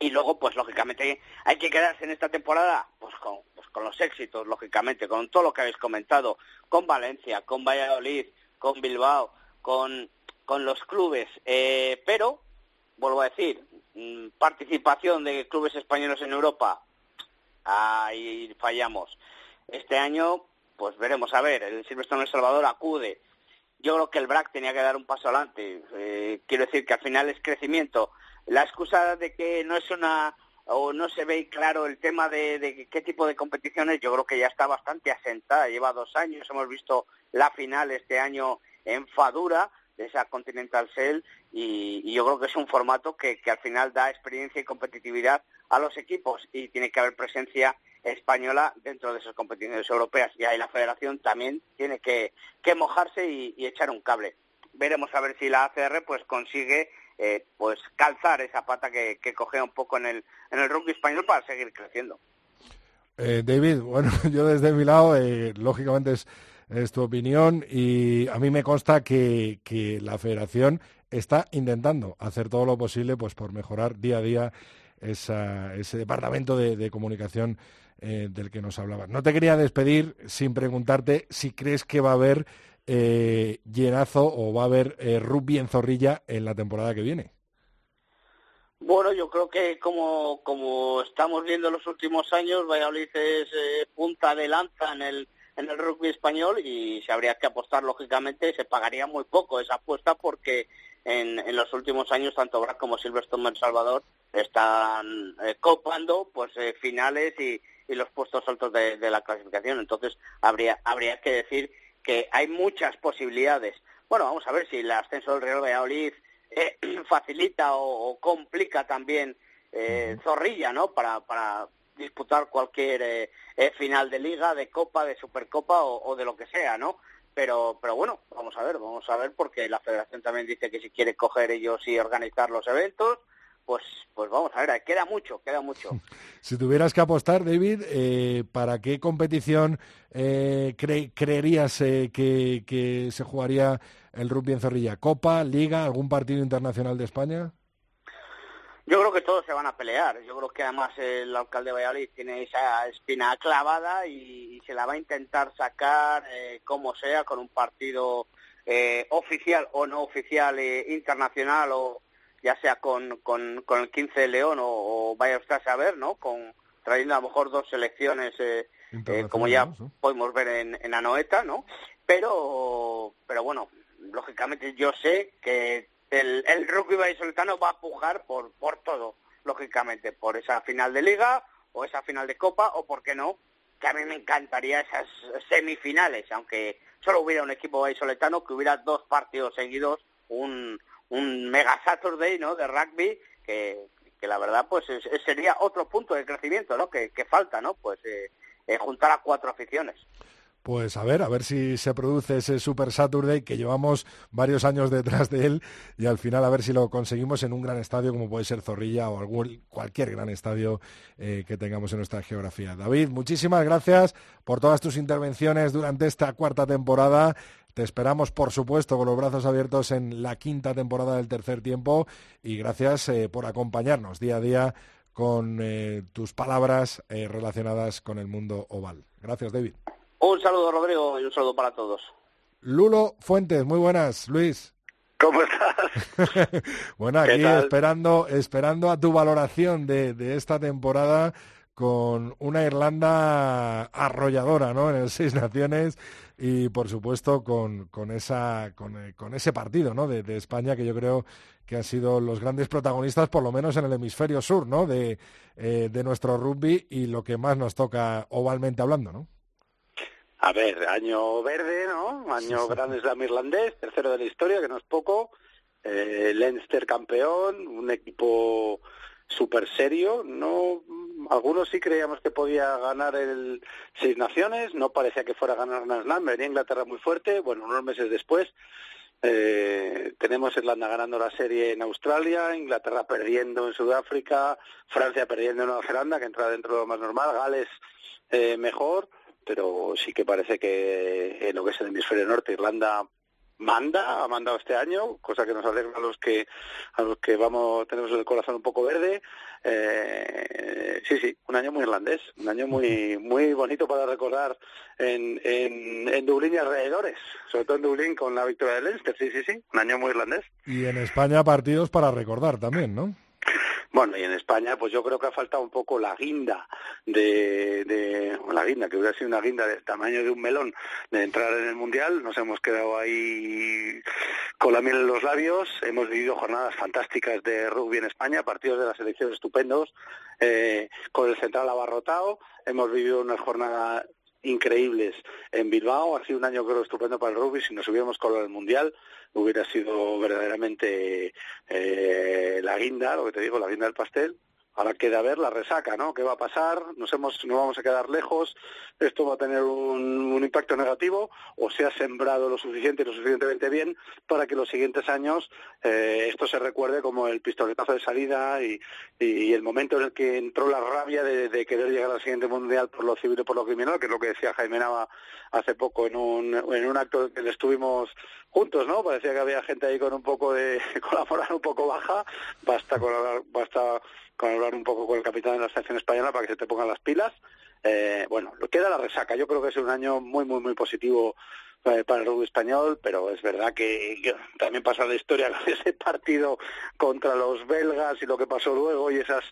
Y luego, pues lógicamente, hay que quedarse en esta temporada pues con, pues, con los éxitos, lógicamente, con todo lo que habéis comentado, con Valencia, con Valladolid, con Bilbao, con, con los clubes. Eh, pero, vuelvo a decir, mm, participación de clubes españoles en Europa, ahí fallamos. Este año, pues veremos a ver, el Silverstone El Salvador acude. Yo creo que el BRAC tenía que dar un paso adelante. Eh, quiero decir que al final es crecimiento. La excusa de que no es una o no se ve claro el tema de, de qué tipo de competiciones, yo creo que ya está bastante asentada. Lleva dos años, hemos visto la final este año en Fadura de esa Continental Cell y, yo creo que es un formato que, que al final da experiencia y competitividad a los equipos y tiene que haber presencia española dentro de esas competiciones europeas y ahí la federación también tiene que, que mojarse y, y echar un cable. Veremos a ver si la ACR pues consigue eh, pues calzar esa pata que, que un poco en el, en el rugby español para seguir creciendo. Eh, David, bueno, yo desde mi lado, eh, lógicamente es, tu opinión y a mí me consta que, que la federación está intentando hacer todo lo posible pues por mejorar día a día esa- ese departamento de, comunicación del que nos hablabas. No te quería despedir sin preguntarte si crees que va a haber eh, llenazo o va a haber eh, rugby en Zorrilla en la temporada que viene. Bueno, yo creo que como, como estamos viendo en los últimos años, Valladolid es eh, punta de lanza en el, en el rugby español y se habría que apostar, lógicamente, se pagaría muy poco esa apuesta porque en, en los últimos años tanto BRAC como Silverstone El Salvador están eh, copando pues eh, finales y, y los puestos altos de, de la clasificación. Entonces habría, habría que decir que hay muchas posibilidades. Bueno, vamos a ver si el ascenso del Real Valladolid eh, facilita o, o complica también eh, Zorrilla, ¿no? Para, para disputar cualquier eh, eh, final de liga, de copa, de supercopa o, o de lo que sea, ¿no? Pero, pero bueno, vamos a ver, vamos a ver, porque la federación también dice que si quiere coger ellos y organizar los eventos, pues, pues vamos a ver, queda mucho, queda mucho. Si tuvieras que apostar, David, eh, ¿para qué competición eh, cre- creerías eh, que, que se jugaría el rugby en Zorrilla? ¿Copa, Liga, algún partido internacional de España? Yo creo que todos se van a pelear. Yo creo que además el alcalde de Valladolid tiene esa espina clavada y, y se la va a intentar sacar eh, como sea con un partido eh, oficial o no oficial eh, internacional o ya sea con, con, con el 15 de León o, o vaya usted a saber, ¿no? Con trayendo a lo mejor dos selecciones eh, eh, como ya podemos ver en, en Anoeta, ¿no? Pero, pero bueno, lógicamente yo sé que el, el rugby vallisoletano va a pujar por, por todo, lógicamente, por esa final de liga o esa final de copa o, por qué no, que a mí me encantaría esas semifinales, aunque solo hubiera un equipo vallisoletano, que hubiera dos partidos seguidos, un, un mega Saturday, ¿no?, de rugby, que, que la verdad, pues es- sería otro punto de crecimiento, ¿no?, que, que falta, ¿no?, pues eh, eh, juntar a cuatro aficiones. Pues a ver, a ver si se produce ese Super Saturday que llevamos varios años detrás de él y al final a ver si lo conseguimos en un gran estadio como puede ser Zorrilla o algún, cualquier gran estadio eh, que tengamos en nuestra geografía. David, muchísimas gracias por todas tus intervenciones durante esta cuarta temporada. Te esperamos, por supuesto, con los brazos abiertos en la quinta temporada del tercer tiempo y gracias eh, por acompañarnos día a día con eh, tus palabras relacionadas con el mundo oval. Gracias, David. Un saludo, Rodrigo, y un saludo para todos. Lulo Fuentes, muy buenas, Luis. ¿Cómo estás? bueno, ¿Qué aquí esperando, esperando a tu valoración de, de esta temporada con una Irlanda arrolladora, ¿no? En el Seis Naciones y por supuesto con, con esa con, eh, con ese partido, ¿no? De, de España que yo creo que han sido los grandes protagonistas, por lo menos en el hemisferio sur, ¿no? De, eh, de nuestro rugby y lo que más nos toca ovalmente hablando, ¿no? A ver, año verde, ¿no? Año Grand Slam irlandés, tercero de la historia, que no es poco. Eh, Leinster campeón, un equipo súper serio. No, algunos sí creíamos que podía ganar el Seis Naciones, no parecía que fuera a ganar Grand Slam. Venía Inglaterra muy fuerte, bueno, unos meses después. Eh, tenemos Irlanda ganando la serie en Australia, Inglaterra perdiendo en Sudáfrica, Francia perdiendo en Nueva Zelanda, que entra dentro de lo más normal, Gales eh, mejor, pero sí que parece que en lo que es el hemisferio norte, Irlanda manda, ha mandado este año, cosa que nos alegra a los que a los que vamos tenemos el corazón un poco verde. Eh, sí, sí, un año muy irlandés, un año muy muy bonito para recordar en, en, en Dublín y alrededores, sobre todo en Dublín con la victoria de Leinster, sí, sí, sí, un año muy irlandés. Y en España partidos para recordar también, ¿no? Bueno, y en España, pues yo creo que ha faltado un poco la guinda de, de la guinda, que hubiera sido una guinda del tamaño de un melón de entrar en el Mundial. Nos hemos quedado ahí con la miel en los labios. Hemos vivido jornadas fantásticas de rugby en España, partidos de la selección estupendos, eh, con el central abarrotado. Hemos vivido una jornada increíbles en Bilbao. Ha sido un año creo estupendo para el rugby. Si nos hubiéramos colado el mundial, hubiera sido verdaderamente eh, la guinda, lo que te digo, la guinda del pastel. Ahora queda ver la resaca, ¿no? ¿Qué va a pasar? Nos hemos, no vamos a quedar lejos. Esto va a tener un, impacto negativo o se ha sembrado lo suficiente y lo suficientemente bien para que los siguientes años eh, esto se recuerde como el pistoletazo de salida y, y, el momento en el que entró la rabia de, querer llegar al siguiente mundial por lo civil y por lo criminal, que es lo que decía Jaime Nava hace poco en un, en un acto en que estuvimos juntos, ¿no? Parecía que había gente ahí con un poco de, con la moral un poco baja. Basta con hablar, basta con hablar un poco con el capitán de la selección española para que se te pongan las pilas. Eh, bueno, queda la resaca. Yo creo que es un año muy, muy, muy positivo eh, para el rugby español, pero es verdad que, que también pasa la historia con ese partido contra los belgas y lo que pasó luego y esas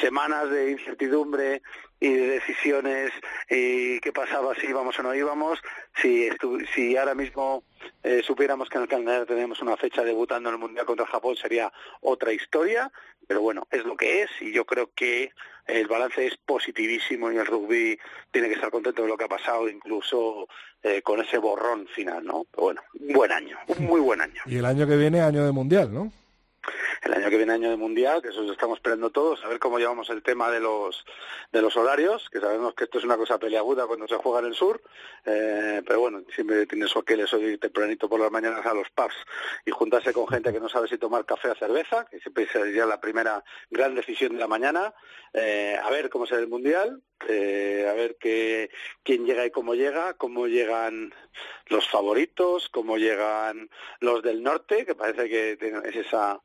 semanas de incertidumbre y de decisiones y qué pasaba si íbamos o no íbamos. Si, estu- si ahora mismo eh, supiéramos que en el calendario tenemos una fecha debutando en el Mundial contra Japón sería otra historia, pero bueno, es lo que es y yo creo que el balance es positivísimo y el rugby tiene que estar contento de lo que ha pasado, incluso eh, con ese borrón final, ¿no? Pero bueno, un buen año, un muy buen año. Y el año que viene, año de Mundial, ¿no? El año que viene año de mundial, que eso lo estamos esperando todos, a ver cómo llevamos el tema de los de los horarios, que sabemos que esto es una cosa peleaguda cuando se juega en el sur, eh, pero bueno, siempre tienes que les oír tempranito por las mañanas a los pubs y juntarse con gente que no sabe si tomar café o cerveza, que siempre sería la primera gran decisión de la mañana, eh, a ver cómo será el mundial, eh, a ver qué, quién llega y cómo llega, cómo llegan los favoritos, cómo llegan los del norte, que parece que es esa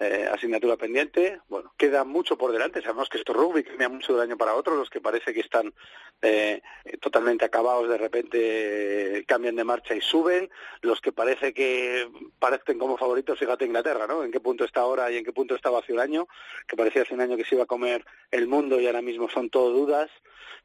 eh, asignatura pendiente. Bueno, queda mucho por delante. Sabemos que esto es rugby cambia mucho de un año para otro. Los que parece que están eh, totalmente acabados de repente eh, cambian de marcha y suben. Los que parece que parecen como favoritos, fíjate Inglaterra, ¿no? En qué punto está ahora y en qué punto estaba hace un año, que parecía hace un año que se iba a comer el mundo y ahora mismo son todo dudas.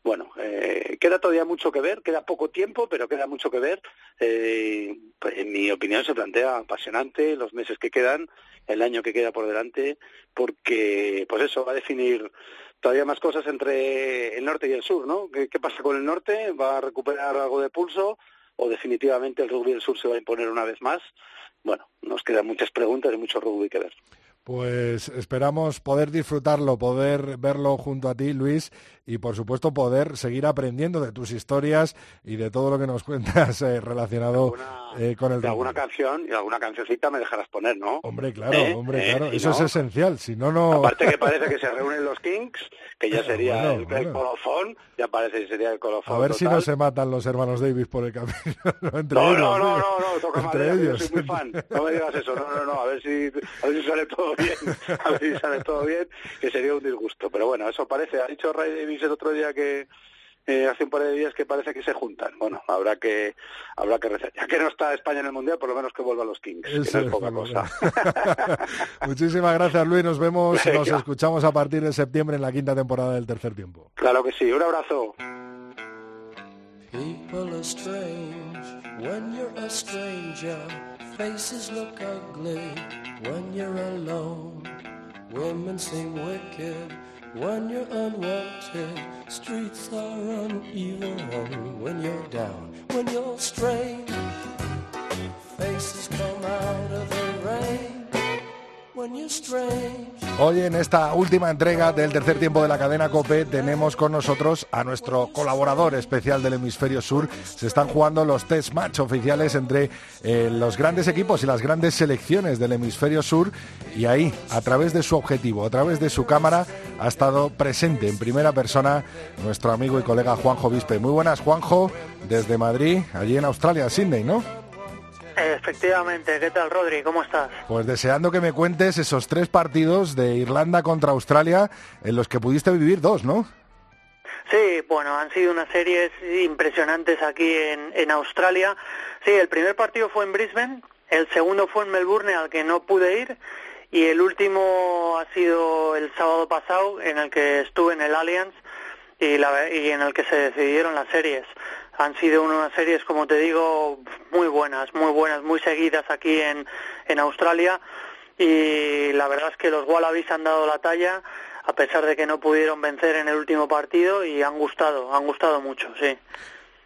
Bueno, eh, queda todavía mucho que ver, queda poco tiempo, pero queda mucho que ver. Eh, en mi opinión se plantea apasionante los meses que quedan, el año que queda por delante, porque pues eso va a definir todavía más cosas entre el norte y el sur, ¿no? ¿Qué, qué pasa con el norte? ¿Va a recuperar algo de pulso? ¿O definitivamente el rugby del sur se va a imponer una vez más? Bueno, nos quedan muchas preguntas y mucho rugby que ver. Pues esperamos poder disfrutarlo, poder verlo junto a ti, Luis, y por supuesto poder seguir aprendiendo de tus historias y de todo lo que nos cuentas eh, relacionado eh, con el de alguna canción y alguna cancioncita me dejarás poner, ¿no? Hombre, claro, ¿Eh? hombre, ¿Eh? claro, eso no- es esencial, si no, no... Aparte que parece que se reúnen los Kings, que ya sería Bueno, el, el bueno. colofón, ya parece que sería el colofón A ver si no se matan los hermanos Davis por el camino, ¿no? entre No, ellos. no, no, no, no, toca Entre madera, que yo ellos. soy muy fan. No me digas eso, no, no, no, a ver si, a ver si sale todo bien, a ver si sale todo bien, que sería un disgusto. Pero bueno, eso parece, ha dicho Ray Davis el otro día que eh, hace un par de días que parece que se juntan. Bueno, habrá que habrá que rezar. Ya que no está España en el Mundial, por lo menos que vuelvan los Kings, que no es poca cosa. Muchísimas gracias, Luis. Nos vemos, nos escuchamos a partir de septiembre en la quinta temporada del tercer tiempo. Claro que sí, un abrazo. People are strange when you're a stranger. Faces look ugly when you're alone. Women seem wicked when you're unwanted. Streets are uneven when you're down. When you're strange, faces come out of the rain. Hoy en esta última entrega del tercer tiempo de la cadena COPE tenemos con nosotros a nuestro colaborador especial del hemisferio sur. Se están jugando los test match oficiales entre eh, los grandes equipos y las grandes selecciones del hemisferio sur y ahí, a través de su objetivo, a través de su cámara, ha estado presente en primera persona nuestro amigo y colega Juanjo Vispe. Muy buenas, Juanjo, desde Madrid, allí en Australia, Sydney, ¿no? Efectivamente, ¿qué tal Rodri? ¿Cómo estás? Pues deseando que me cuentes esos tres partidos de Irlanda contra Australia en los que pudiste vivir dos, ¿no? Sí, bueno, han sido unas series impresionantes aquí en, en Australia. Sí, el primer partido fue en Brisbane, el segundo fue en Melbourne al que no pude ir y el último ha sido el sábado pasado en el que estuve en el Allianz y, la- y en el que se decidieron las series. Han sido unas series, como te digo, muy buenas, muy buenas, muy seguidas aquí en, en Australia y la verdad es que los Wallabies han dado la talla a pesar de que no pudieron vencer en el último partido y han gustado, han gustado mucho, sí.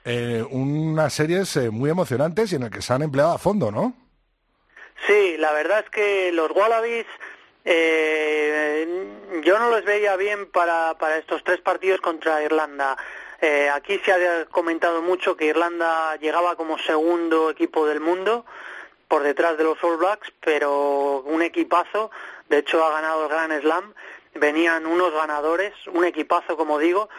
Eh, unas series eh, muy emocionantes y en el que se han empleado a fondo, ¿no? Sí, la verdad es que los Wallabies eh, yo no los veía bien para, para estos tres partidos contra Irlanda. Eh, aquí se ha comentado mucho que Irlanda llegaba como segundo equipo del mundo por detrás de los All Blacks, pero un equipazo, de hecho ha ganado el Grand Slam, venían unos ganadores, un equipazo como digo.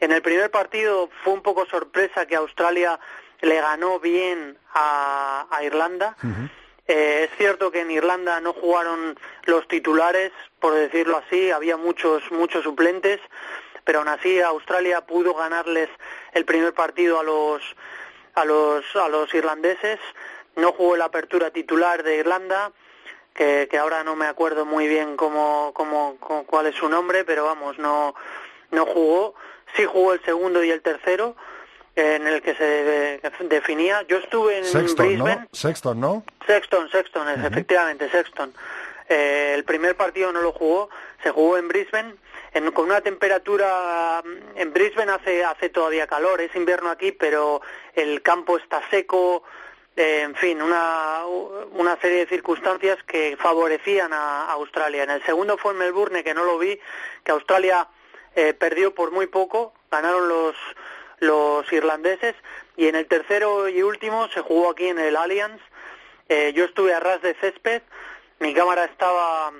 En el primer partido fue un poco sorpresa que Australia le ganó bien a, a Irlanda. Eh, es cierto que en Irlanda no jugaron los titulares, por decirlo así, había muchos muchos suplentes, pero aún así Australia pudo ganarles el primer partido a los a los a los irlandeses. No jugó la apertura titular de Irlanda, que, que ahora no me acuerdo muy bien cómo, cómo, cómo- cuál es su nombre, pero vamos, no no jugó. Sí jugó el segundo y el tercero, en el que se de- definía. Yo estuve en Sexton, Brisbane. ¿no? Sexton, ¿no? Sexton, Sexton, es- efectivamente, Sexton. Eh, el primer partido no lo jugó, se jugó en Brisbane, en- con una temperatura, mm, en Brisbane hace, hace todavía calor, es invierno aquí, pero el campo está seco, eh, en fin, una, una serie de circunstancias que favorecían a, Australia. En el segundo fue en Melbourne, que no lo vi, que Australia eh, perdió por muy poco, ganaron los, los irlandeses, y en el tercero y último se jugó aquí en el Allianz, eh, yo estuve a ras de césped, mi cámara estaba,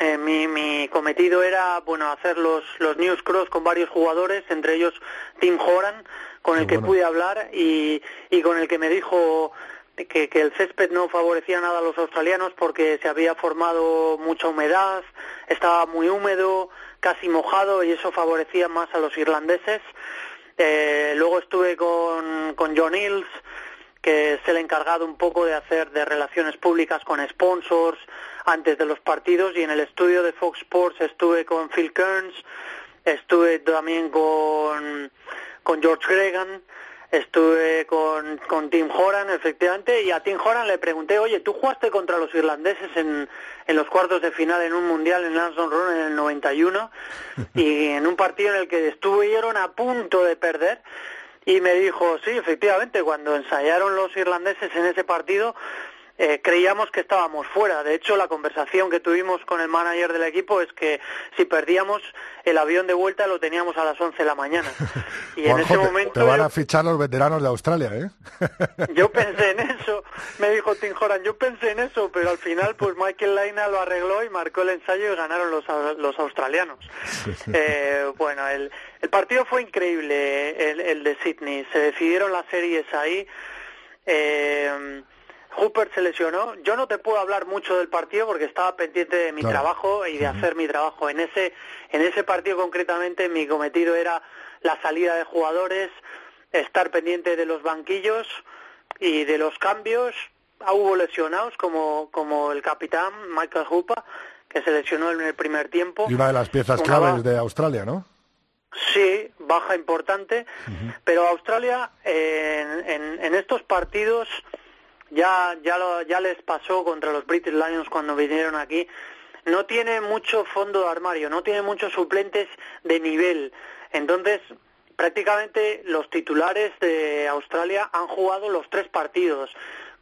eh, mi, mi cometido era, bueno, hacer los, los news cross con varios jugadores, entre ellos Tim Horan, con el que pude hablar y, y con el que me dijo que, que el césped no favorecía nada a los australianos porque se había formado mucha humedad, estaba muy húmedo, casi mojado y eso favorecía más a los irlandeses. Eh, luego estuve con, con John Hills, que es el encargado un poco de hacer de relaciones públicas con sponsors antes de los partidos. Y en el estudio de Fox Sports estuve con Phil Kearns, estuve también con, con George Gregan, estuve con, con Tim Horan, efectivamente, y a Tim Horan le pregunté, oye, tú jugaste contra los irlandeses en, en los cuartos de final en un mundial en Lansdowne Road en el 91 y en un partido en el que estuvieron a punto de perder y me dijo, sí, efectivamente, cuando ensayaron los irlandeses en ese partido, eh, creíamos que estábamos fuera. De hecho, la conversación que tuvimos con el manager del equipo es que si perdíamos el avión de vuelta lo teníamos a las 11 de la mañana. Y en Juanjo, ese momento te, van yo- a fichar los veteranos de Australia, ¿eh? yo pensé en eso, me dijo Tim Horan, yo pensé en eso, pero al final pues Michael Laina lo arregló y marcó el ensayo y ganaron los, los australianos. Eh, bueno, el, el partido fue increíble, el, el de Sydney, se decidieron las series ahí. Eh, Hooper se lesionó. Yo no te puedo hablar mucho del partido porque estaba pendiente de mi Claro. trabajo y de hacer mi trabajo. En ese, en ese partido concretamente mi cometido era la salida de jugadores, estar pendiente de los banquillos y de los cambios. Ah, hubo lesionados como, como el capitán Michael Hooper, que se lesionó en el primer tiempo. Y una de las piezas Una claves de Australia, ¿no? Sí, baja importante, pero Australia eh, en, en- en estos partidos ya ya lo- ya les pasó contra los British Lions cuando vinieron aquí. No tiene mucho fondo de armario, no tiene muchos suplentes de nivel. Entonces, prácticamente los titulares de Australia han jugado los tres partidos,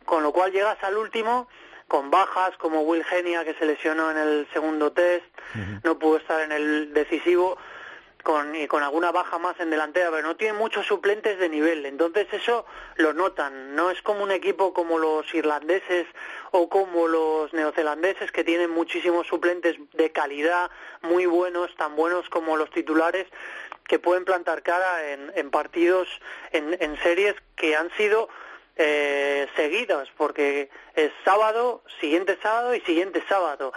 con lo cual llegas al último con bajas como Will Genia que se lesionó en el segundo test, no pudo estar en el decisivo con, y con alguna baja más en delantera, pero no tiene muchos suplentes de nivel. Entonces eso lo notan. No es como un equipo como los irlandeses o como los neozelandeses que tienen muchísimos suplentes de calidad, muy buenos, tan buenos como los titulares, que pueden plantar cara en, en partidos, en, en series que han sido eh, seguidas, porque es sábado, siguiente sábado y siguiente sábado.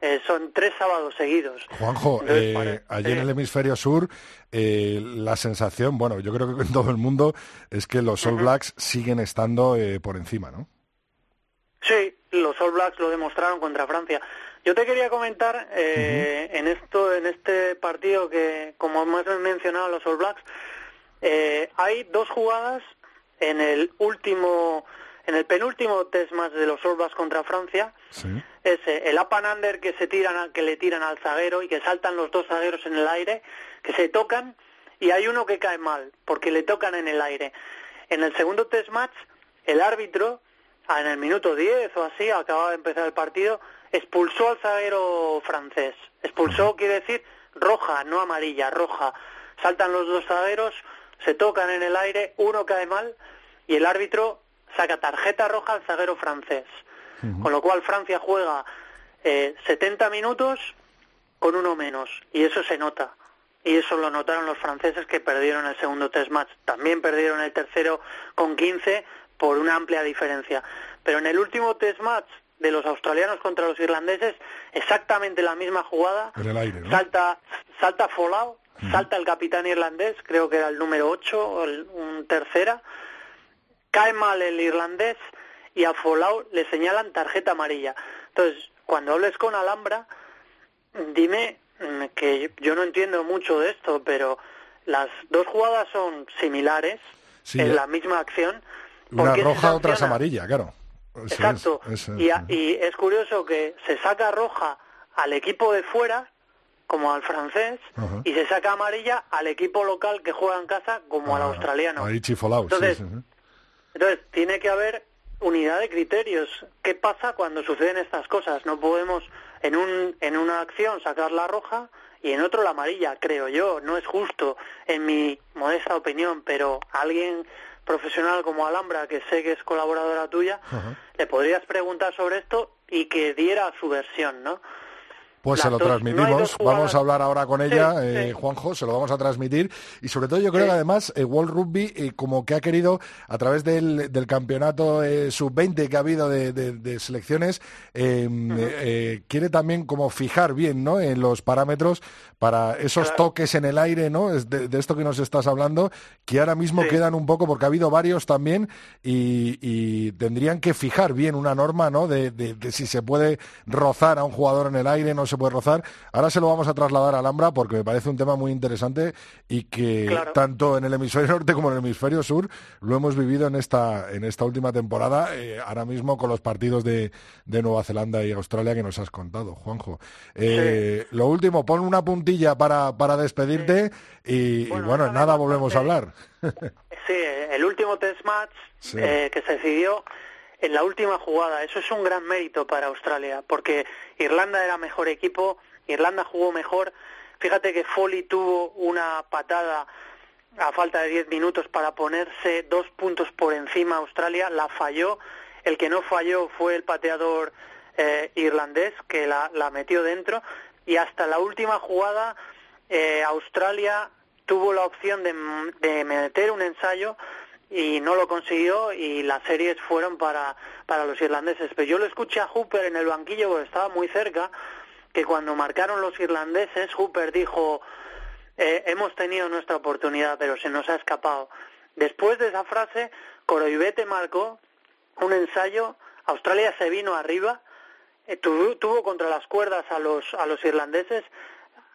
Eh, son tres sábados seguidos. Juanjo, Entonces, eh, allí en el hemisferio sur, eh, la sensación, bueno, yo creo que en todo el mundo, es que los All Blacks siguen estando eh, por encima, ¿no? Sí, los All Blacks lo demostraron contra Francia. Yo te quería comentar eh, en esto, en este partido que, como hemos mencionado los All Blacks, eh, hay dos jugadas en el último, en el penúltimo test match de los Blacks contra Francia. Es eh, el up and under que se tiran, que le tiran al zaguero y que saltan los dos zagueros en el aire, que se tocan y hay uno que cae mal porque le tocan en el aire. En el segundo test match, el árbitro en el minuto 10 o así, acababa de empezar el partido, expulsó al zaguero francés. Expulsó quiere decir roja, no amarilla, roja. Saltan los dos zagueros, se tocan en el aire, uno cae mal y el árbitro saca tarjeta roja al zaguero francés. Con lo cual Francia juega eh, 70 minutos con uno menos y eso se nota. Y eso lo notaron los franceses que perdieron el segundo test match. También perdieron el tercero con 15 por una amplia diferencia. Pero en el último test match de los australianos contra los irlandeses, exactamente la misma jugada, En el aire, ¿no? salta, salta Folau, salta el capitán irlandés, creo que era el número 8 o el, un tercera, cae mal el irlandés y a Folau le señalan tarjeta amarilla. Entonces, cuando hables con Alhambra, dime mm, que yo no entiendo mucho de esto, pero las dos jugadas son similares, Sí, en eh. la misma acción. Una ¿por qué se roja, otra es amarilla, claro. Eso Exacto. es. Y, a- y es curioso que se saca roja al equipo de fuera, como al francés, y se saca amarilla al equipo local que juega en casa, como al australiano. Ahí Chifolau, sí, Entonces, sí, sí. Entonces, tiene que haber unidad de criterios. ¿Qué pasa cuando suceden estas cosas? No podemos en, un, en una acción sacar la roja y en otro la amarilla, creo yo. No es justo, en mi modesta opinión, pero alguien profesional como Alhambra, que sé que es colaboradora tuya, le podrías preguntar sobre esto y que diera su versión, ¿no? Pues se lo dos- transmitimos. Vamos a hablar ahora con ella, Sí, eh, sí. Juanjo, se lo vamos a transmitir. Y sobre todo yo creo que además eh, World Rugby eh, como que ha querido, a través del, del campeonato eh, sub-20 que ha habido de, de- de selecciones, eh, quiere también como fijar bien ¿no? en los parámetros para esos toques en el aire, ¿no? De, de esto que nos estás hablando, que ahora mismo quedan un poco, porque ha habido varios también, y, y tendrían que fijar bien una norma, ¿no? De, si se puede rozar a un jugador en el aire, no se puede rozar. Ahora se lo vamos a trasladar a Alhambra porque me parece un tema muy interesante y que Claro. tanto en el hemisferio norte como en el hemisferio sur lo hemos vivido en esta, en esta última temporada, eh, ahora mismo con los partidos de, de Nueva Zelanda y Australia que nos has contado, Juanjo. Eh, Lo último, pon una puntilla para, para despedirte y, y bueno, en nada volvemos a hablar. Sí, el último test match Sí. eh, que se decidió en la última jugada. Eso es un gran mérito para Australia, porque Irlanda era mejor equipo, Irlanda jugó mejor. Fíjate que Foley tuvo una patada a falta de 10 minutos para ponerse dos puntos por encima Australia, la falló. El que no falló fue el pateador eh, irlandés, que la, la metió dentro. Y hasta la última jugada, eh, Australia tuvo la opción de, de meter un ensayo y no lo consiguió y las series fueron para, para los irlandeses. Pero yo lo escuché a Hooper en el banquillo porque estaba muy cerca, que cuando marcaron los irlandeses, Hooper dijo, eh, hemos tenido nuestra oportunidad, pero se nos ha escapado. Después de esa frase, Coroibete marcó un ensayo, Australia se vino arriba, eh, tuvo, tuvo contra las cuerdas a los, a los irlandeses.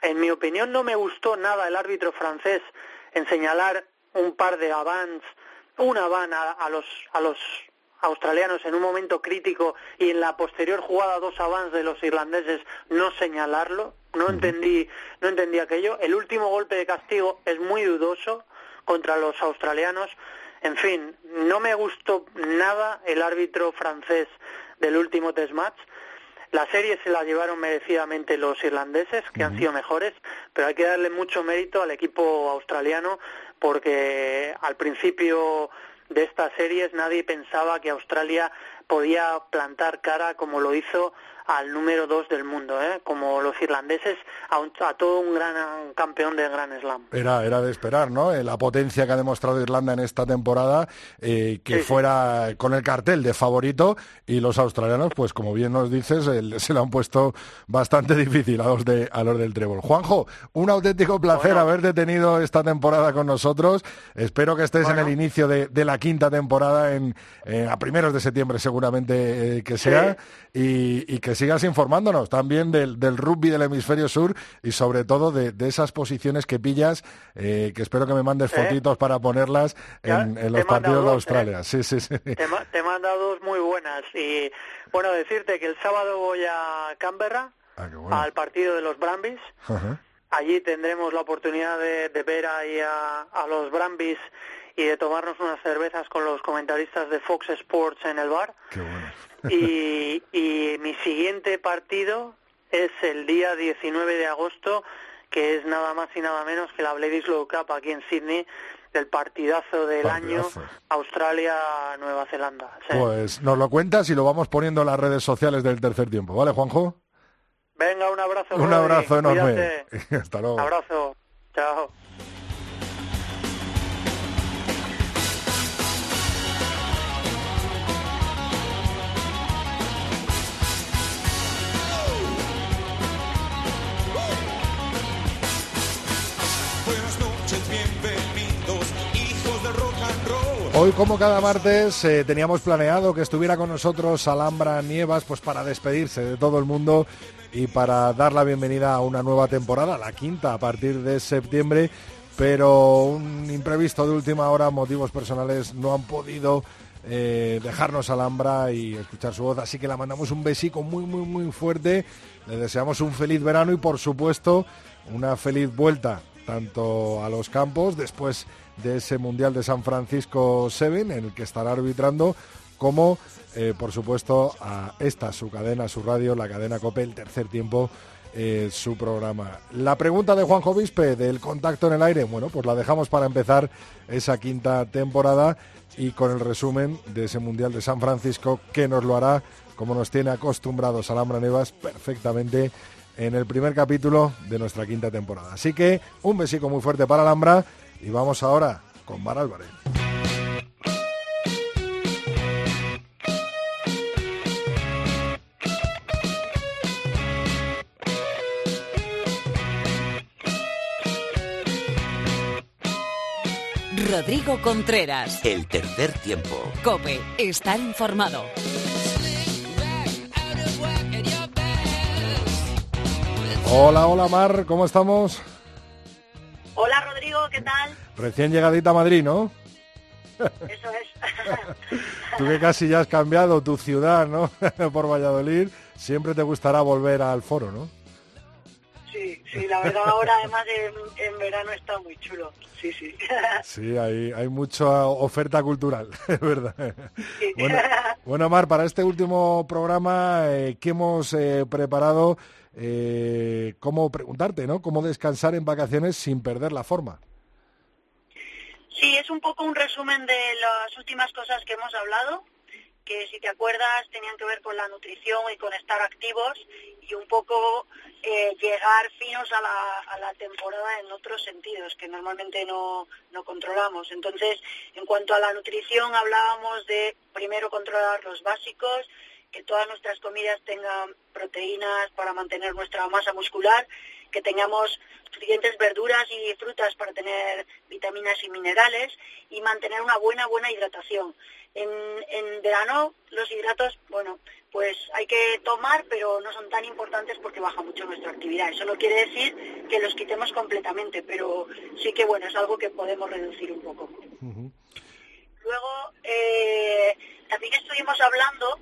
En mi opinión no me gustó nada el árbitro francés en señalar un par de avans, un avan a, a los, a los australianos en un momento crítico y en la posterior jugada dos avans de los irlandeses no señalarlo. No entendí, no entendí aquello. El último golpe de castigo es muy dudoso contra los australianos. En fin, no me gustó nada el árbitro francés del último test match. La serie se la llevaron merecidamente los irlandeses, que han sido mejores, pero hay que darle mucho mérito al equipo australiano porque al principio de estas series nadie pensaba que Australia podía plantar cara como lo hizo al número dos del mundo, ¿eh? como los irlandeses, a, un- a todo un gran campeón del Gran Slam. Era, era de esperar, ¿no? Eh, La potencia que ha demostrado Irlanda en esta temporada, eh, que fuera con el cartel de favorito y los australianos, pues como bien nos dices, el- se lo han puesto bastante difícil a los, de, a los del Trébol. Juanjo, un auténtico placer haberte tenido esta temporada con nosotros. Espero que estés en el inicio de, de la quinta temporada, en, eh, a primeros de septiembre seguramente eh, que sea, y, y que sigas informándonos también del, del rugby del hemisferio sur y sobre todo de, de esas posiciones que pillas, eh, que espero que me mandes fotitos para ponerlas en, en los he mandado partidos de dos, ¿eh? Australia. Sí, sí, sí. Te, ma- te manda dos muy buenas y bueno, decirte que el sábado voy a Canberra Ah, bueno. al partido de los Brambis. Ajá. Allí tendremos la oportunidad de, de ver ahí a, a los Brambis y de tomarnos unas cervezas con los comentaristas de Fox Sports en el bar. Qué bueno. Y, y mi siguiente partido es el día 19 de agosto, que es nada más y nada menos que la Bledisloe Cup aquí en Sydney, del partidazo del año Partidazo. Australia-Nueva Zelanda. Sí. Pues nos lo cuentas y lo vamos poniendo en las redes sociales del tercer tiempo, ¿vale, Juanjo? Venga, un abrazo. Un Rodri, abrazo enorme. Hasta luego. Abrazo. Chao. Hoy, como cada martes, eh, teníamos planeado que estuviera con nosotros Alhambra Nievas, pues para despedirse de todo el mundo y para dar la bienvenida a una nueva temporada, la quinta a partir de septiembre, pero un imprevisto de última hora, motivos personales, no han podido eh, dejarnos Alhambra y escuchar su voz, así que la mandamos un besico muy, muy, muy fuerte, le deseamos un feliz verano y, por supuesto, una feliz vuelta tanto a los campos después de ese Mundial de San Francisco 7 en el que estará arbitrando como eh, por supuesto a esta su cadena, su radio, la cadena COPE, el tercer tiempo, eh, su programa. La pregunta de Juanjo Vispe del contacto en el aire, bueno, pues la dejamos para empezar esa quinta temporada y con el resumen de ese Mundial de San Francisco que nos lo hará, como nos tiene acostumbrados Alhambra Nevas, perfectamente en el primer capítulo de nuestra quinta temporada. Así que un besico muy fuerte para Alhambra y vamos ahora con Mar Álvarez. Rodrigo Contreras. El tercer tiempo. Cope, estar informado. Hola, hola Mar, ¿cómo estamos? Hola Rodrigo, ¿qué tal? Recién llegadita a Madrid, ¿no? Eso es. Tú que casi ya has cambiado tu ciudad, ¿no? Por Valladolid, siempre te gustará volver al foro, ¿no? Sí, sí, la verdad ahora además en, en verano está muy chulo. Sí, sí. Sí, hay, hay mucha oferta cultural, es verdad. Bueno, bueno, Mar, para este último programa eh, que hemos eh, preparado, eh, ¿cómo preguntarte, no? ¿Cómo descansar en vacaciones sin perder la forma? Sí, es un poco un resumen de las últimas cosas que hemos hablado, que si te acuerdas tenían que ver con la nutrición y con estar activos y un poco eh, llegar finos a la, a la temporada en otros sentidos que normalmente no, no controlamos. Entonces, en cuanto a la nutrición, hablábamos de primero controlar los básicos, que todas nuestras comidas tengan proteínas para mantener nuestra masa muscular, que tengamos suficientes verduras y frutas para tener vitaminas y minerales y mantener una buena, buena hidratación. En, en verano los hidratos, bueno, pues hay que tomar, pero no son tan importantes porque baja mucho nuestra actividad. Eso no quiere decir que los quitemos completamente, pero sí que, bueno, es algo que podemos reducir un poco. Luego, eh, también estuvimos hablando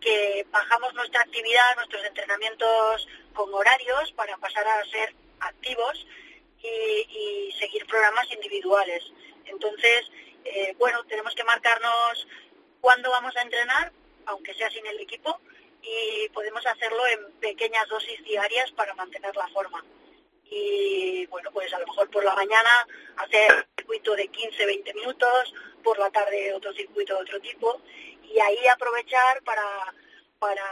que bajamos nuestra actividad, nuestros entrenamientos con horarios para pasar a ser activos y, y seguir programas individuales. Entonces, eh, bueno, tenemos que marcarnos cuándo vamos a entrenar, aunque sea sin el equipo, y podemos hacerlo en pequeñas dosis diarias para mantener la forma. Y bueno, pues a lo mejor por la mañana hacer un circuito de 15-20 minutos, por la tarde otro circuito de otro tipo, y ahí aprovechar para, para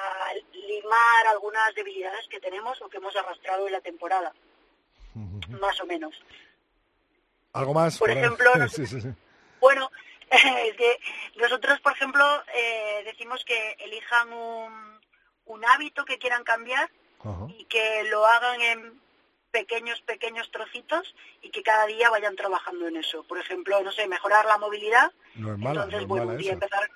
limar algunas debilidades que tenemos o que hemos arrastrado en la temporada, más o menos. ¿Algo más? Por ejemplo, nos- sí, sí, sí. Bueno, es que nosotros, por ejemplo, eh, decimos que elijan un, un hábito que quieran cambiar y que lo hagan en pequeños, pequeños trocitos y que cada día vayan trabajando en eso. Por ejemplo, no sé, mejorar la movilidad. No es mala, Entonces, no es bueno, mala un día esa. empezar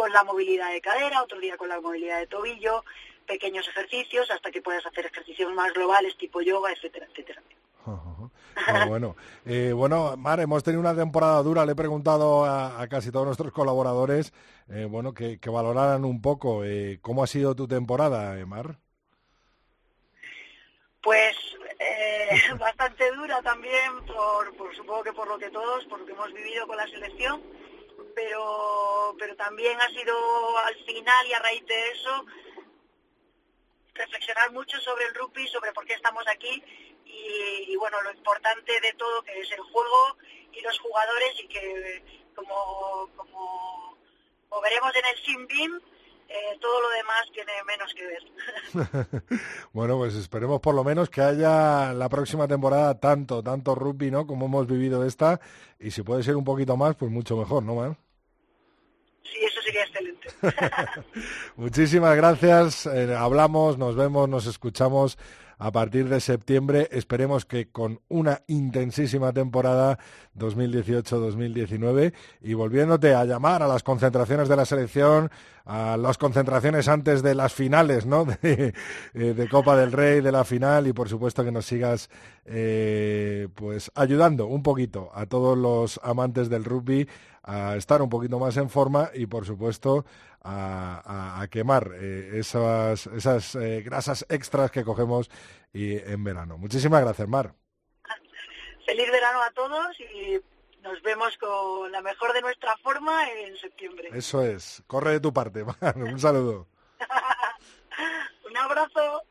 con la movilidad de cadera, otro día con la movilidad de tobillo, pequeños ejercicios hasta que puedas hacer ejercicios más globales tipo yoga, etcétera, etcétera. Ah, bueno, Eh, bueno, Mar, hemos tenido una temporada dura. Le he preguntado a, a casi todos nuestros colaboradores, eh, bueno, que, que valoraran un poco eh, cómo ha sido tu temporada, Mar. Pues eh, bastante dura también, por, por supongo que por lo que todos, por lo que hemos vivido con la selección, pero, pero también ha sido al final y a raíz de eso reflexionar mucho sobre el rugby, sobre por qué estamos aquí y, bueno, lo importante de todo que es el juego y los jugadores y que como, como, como veremos en el Sim Beam, eh, todo lo demás tiene menos que ver. bueno, pues esperemos por lo menos que haya la próxima temporada tanto, tanto rugby, ¿no? Como hemos vivido esta. Y si puede ser un poquito más, pues mucho mejor, ¿no, Mar? Sí, eso sería excelente. Muchísimas gracias. Eh, hablamos, nos vemos, nos escuchamos a partir de septiembre. Esperemos que con una intensísima temporada 2018-2019 y volviéndote a llamar a las concentraciones de la selección, a las concentraciones antes de las finales, ¿no? De, eh, de Copa del Rey, de la final y por supuesto que nos sigas eh, pues ayudando un poquito a todos los amantes del rugby a estar un poquito más en forma y por supuesto a, a- a quemar eh, esas, esas eh, grasas extras que cogemos y, en verano. Muchísimas gracias, Mar. Feliz verano a todos y nos vemos con la mejor de nuestra forma en septiembre. Eso es. Corre de tu parte, Mar. Un saludo. Un abrazo.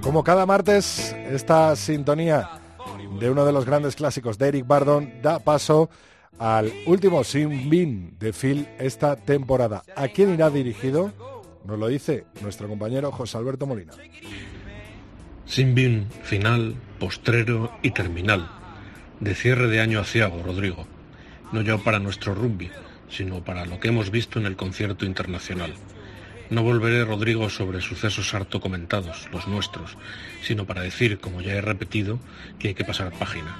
Como cada martes, esta sintonía de uno de los grandes clásicos de Eric Bardon da paso al último Sin Bin de Phil esta temporada. ¿A quién irá dirigido? Nos lo dice nuestro compañero José Alberto Molina. Sin bin, final, postrero y terminal. De cierre de año aciago, Rodrigo. No ya para nuestro rugby, sino para lo que hemos visto en el concierto internacional. No volveré, Rodrigo, sobre sucesos harto comentados, los nuestros, sino para decir, como ya he repetido, que hay que pasar página.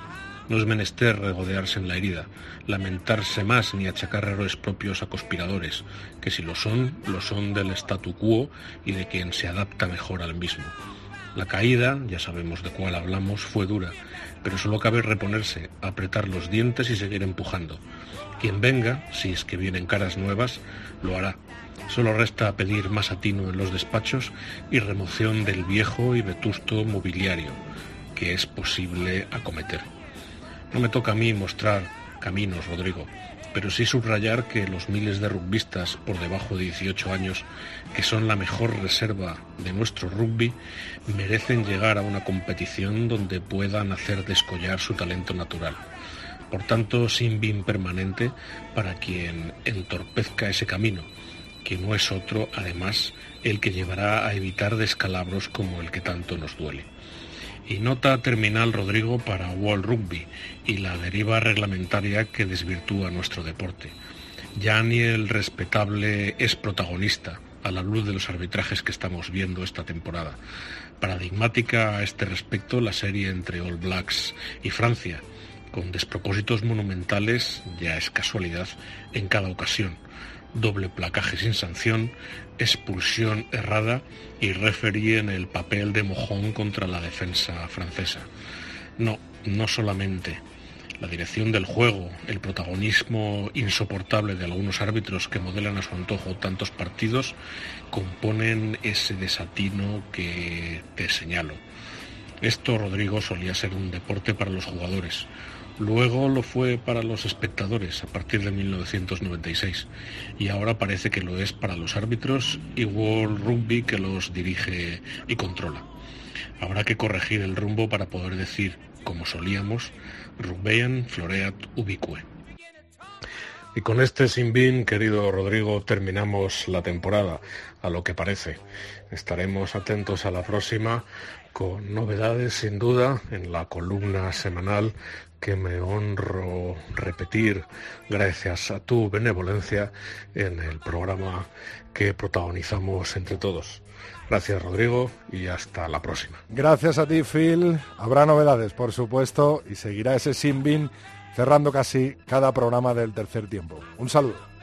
No es menester regodearse en la herida, lamentarse más ni achacar errores propios a conspiradores, que si lo son, lo son del statu quo y de quien se adapta mejor al mismo. La caída, ya sabemos de cuál hablamos, fue dura, pero solo cabe reponerse, apretar los dientes y seguir empujando. Quien venga, si es que vienen caras nuevas, lo hará. Solo resta pedir más atino en los despachos y remoción del viejo y vetusto mobiliario, que es posible acometer. No me toca a mí mostrar caminos, Rodrigo, pero sí subrayar que los miles de rugbistas por debajo de 18 años, que son la mejor reserva de nuestro rugby, merecen llegar a una competición donde puedan hacer descollar su talento natural. Por tanto, sin bin permanente para quien entorpezca ese camino, que no es otro, además, el que llevará a evitar descalabros como el que tanto nos duele. Y nota terminal, Rodrigo, para World Rugby y la deriva reglamentaria que desvirtúa nuestro deporte. Ya ni el respetable es protagonista a la luz de los arbitrajes que estamos viendo esta temporada. Paradigmática a este respecto la serie entre All Blacks y Francia, con despropósitos monumentales, ya es casualidad, en cada ocasión. Doble placaje sin sanción, expulsión errada y referí en el papel de mojón contra la defensa francesa. No, no solamente. La dirección del juego, el protagonismo insoportable de algunos árbitros que modelan a su antojo tantos partidos, componen ese desatino que te señalo. Esto, Rodrigo, solía ser un deporte para los jugadores. Luego lo fue para los espectadores a partir de 1996 y ahora parece que lo es para los árbitros y World Rugby que los dirige y controla. Habrá que corregir el rumbo para poder decir, como solíamos, Rugbean floreat ubique. Y con este sin bin, querido Rodrigo, terminamos la temporada, a lo que parece. Estaremos atentos a la próxima con novedades sin duda en la columna semanal que me honro repetir gracias a tu benevolencia en el programa que protagonizamos entre todos. Gracias Rodrigo y hasta la próxima. Gracias a ti, Phil. Habrá novedades, por supuesto, y seguirá ese Sinbin cerrando casi cada programa del tercer tiempo. Un saludo.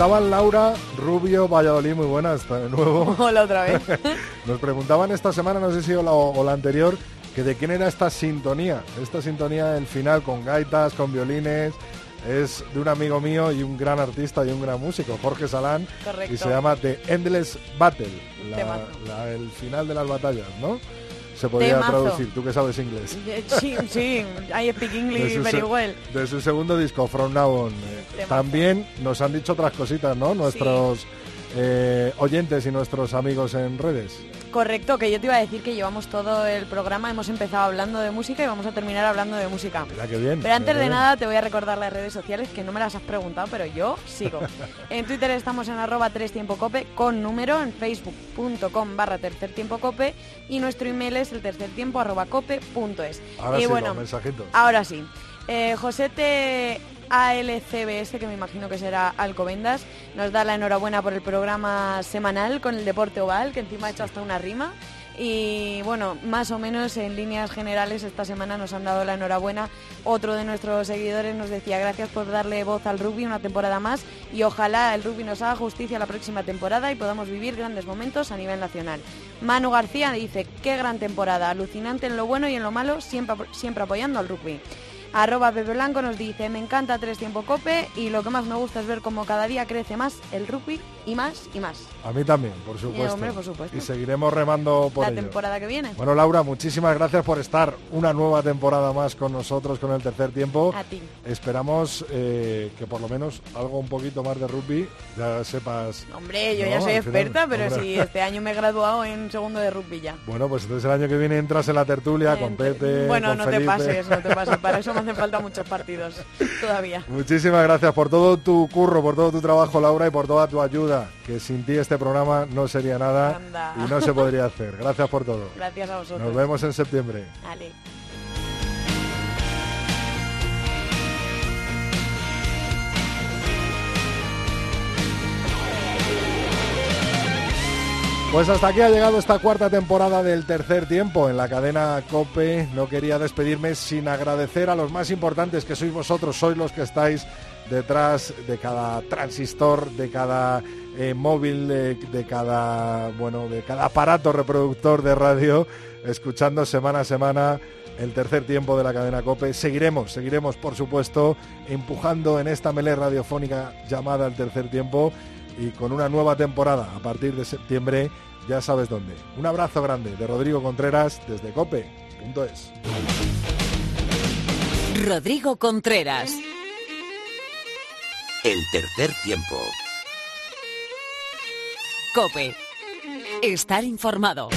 Preguntaban Laura, Rubio, Valladolid, muy buenas de nuevo. Hola otra vez. Nos preguntaban esta semana, no sé si o la, o la anterior, que de quién era esta sintonía. Esta sintonía, el final, con gaitas, con violines, es de un amigo mío y un gran artista y un gran músico, Jorge Salán, Correcto. y se llama The Endless Battle, la- Temazo. la- el final de las batallas, ¿no? Se podría Temazo. traducir, tú que sabes inglés. Eh, Sí, sí, I speak English very well. de su segundo disco, From Now On. También nos han dicho otras cositas, ¿no? Nuestros eh, oyentes y nuestros amigos en redes. Correcto, que yo te iba a decir que llevamos todo el programa, hemos empezado hablando de música y vamos a terminar hablando de música. Mira qué bien. Pero antes de bien. nada te voy a recordar las redes sociales que no me las has preguntado, pero yo sigo. En Twitter estamos en arroba 3 tiempo cope con número, en facebook.com barra tercer tiempo cope y nuestro email es el tercer tiempo arroba cope punto es. Ahora y sí, bueno, los mensajitos. ahora sí. Eh, Josete ALCBS, que me imagino que será Alcobendas, nos da la enhorabuena por el programa semanal con el deporte oval, que encima ha hecho hasta una rima. Y bueno, más o menos en líneas generales esta semana nos han dado la enhorabuena. Otro de nuestros seguidores nos decía gracias por darle voz al rugby una temporada más y ojalá el rugby nos haga justicia la próxima temporada y podamos vivir grandes momentos a nivel nacional. Manu García dice, qué gran temporada, alucinante en lo bueno y en lo malo, siempre, siempre apoyando al rugby. Arroba Pepe Blanco nos dice, me encanta Tres Tiempo Cope y lo que más me gusta es ver cómo cada día crece más el rugby y más y más. A mí también, por supuesto. hombre, por supuesto. Y seguiremos remando por La ello. temporada que viene. Bueno, Laura, muchísimas gracias por estar una nueva temporada más con nosotros con el tercer tiempo. A ti. Esperamos eh, que por lo menos algo un poquito más de rugby ya sepas. Hombre, yo No, ya soy al final, experta, pero si este año me he graduado en segundo de rugby ya. Bueno, pues entonces el año que viene entras en la tertulia con Pepe. Bueno, con no te pases, no te pases. Para eso hacen falta muchos partidos todavía. Muchísimas gracias por todo tu curro, por todo tu trabajo, Laura, y por toda tu ayuda, que sin ti este programa no sería nada Anda. y no se podría hacer. Gracias por todo. Gracias a vosotros. Nos vemos en septiembre. Ale. Pues hasta aquí ha llegado esta cuarta temporada del tercer tiempo en la cadena Cope. No quería despedirme sin agradecer a los más importantes que sois vosotros, sois los que estáis detrás de cada transistor, de cada eh, móvil, de, cada bueno, de cada aparato reproductor de radio, escuchando semana a semana el tercer tiempo de la cadena Cope. Seguiremos, seguiremos por supuesto empujando en esta melé radiofónica llamada el tercer tiempo y con una nueva temporada a partir de septiembre, ya sabes dónde. Un abrazo grande de Rodrigo Contreras desde cope.es. Rodrigo Contreras. El tercer tiempo. Cope. Estar informado.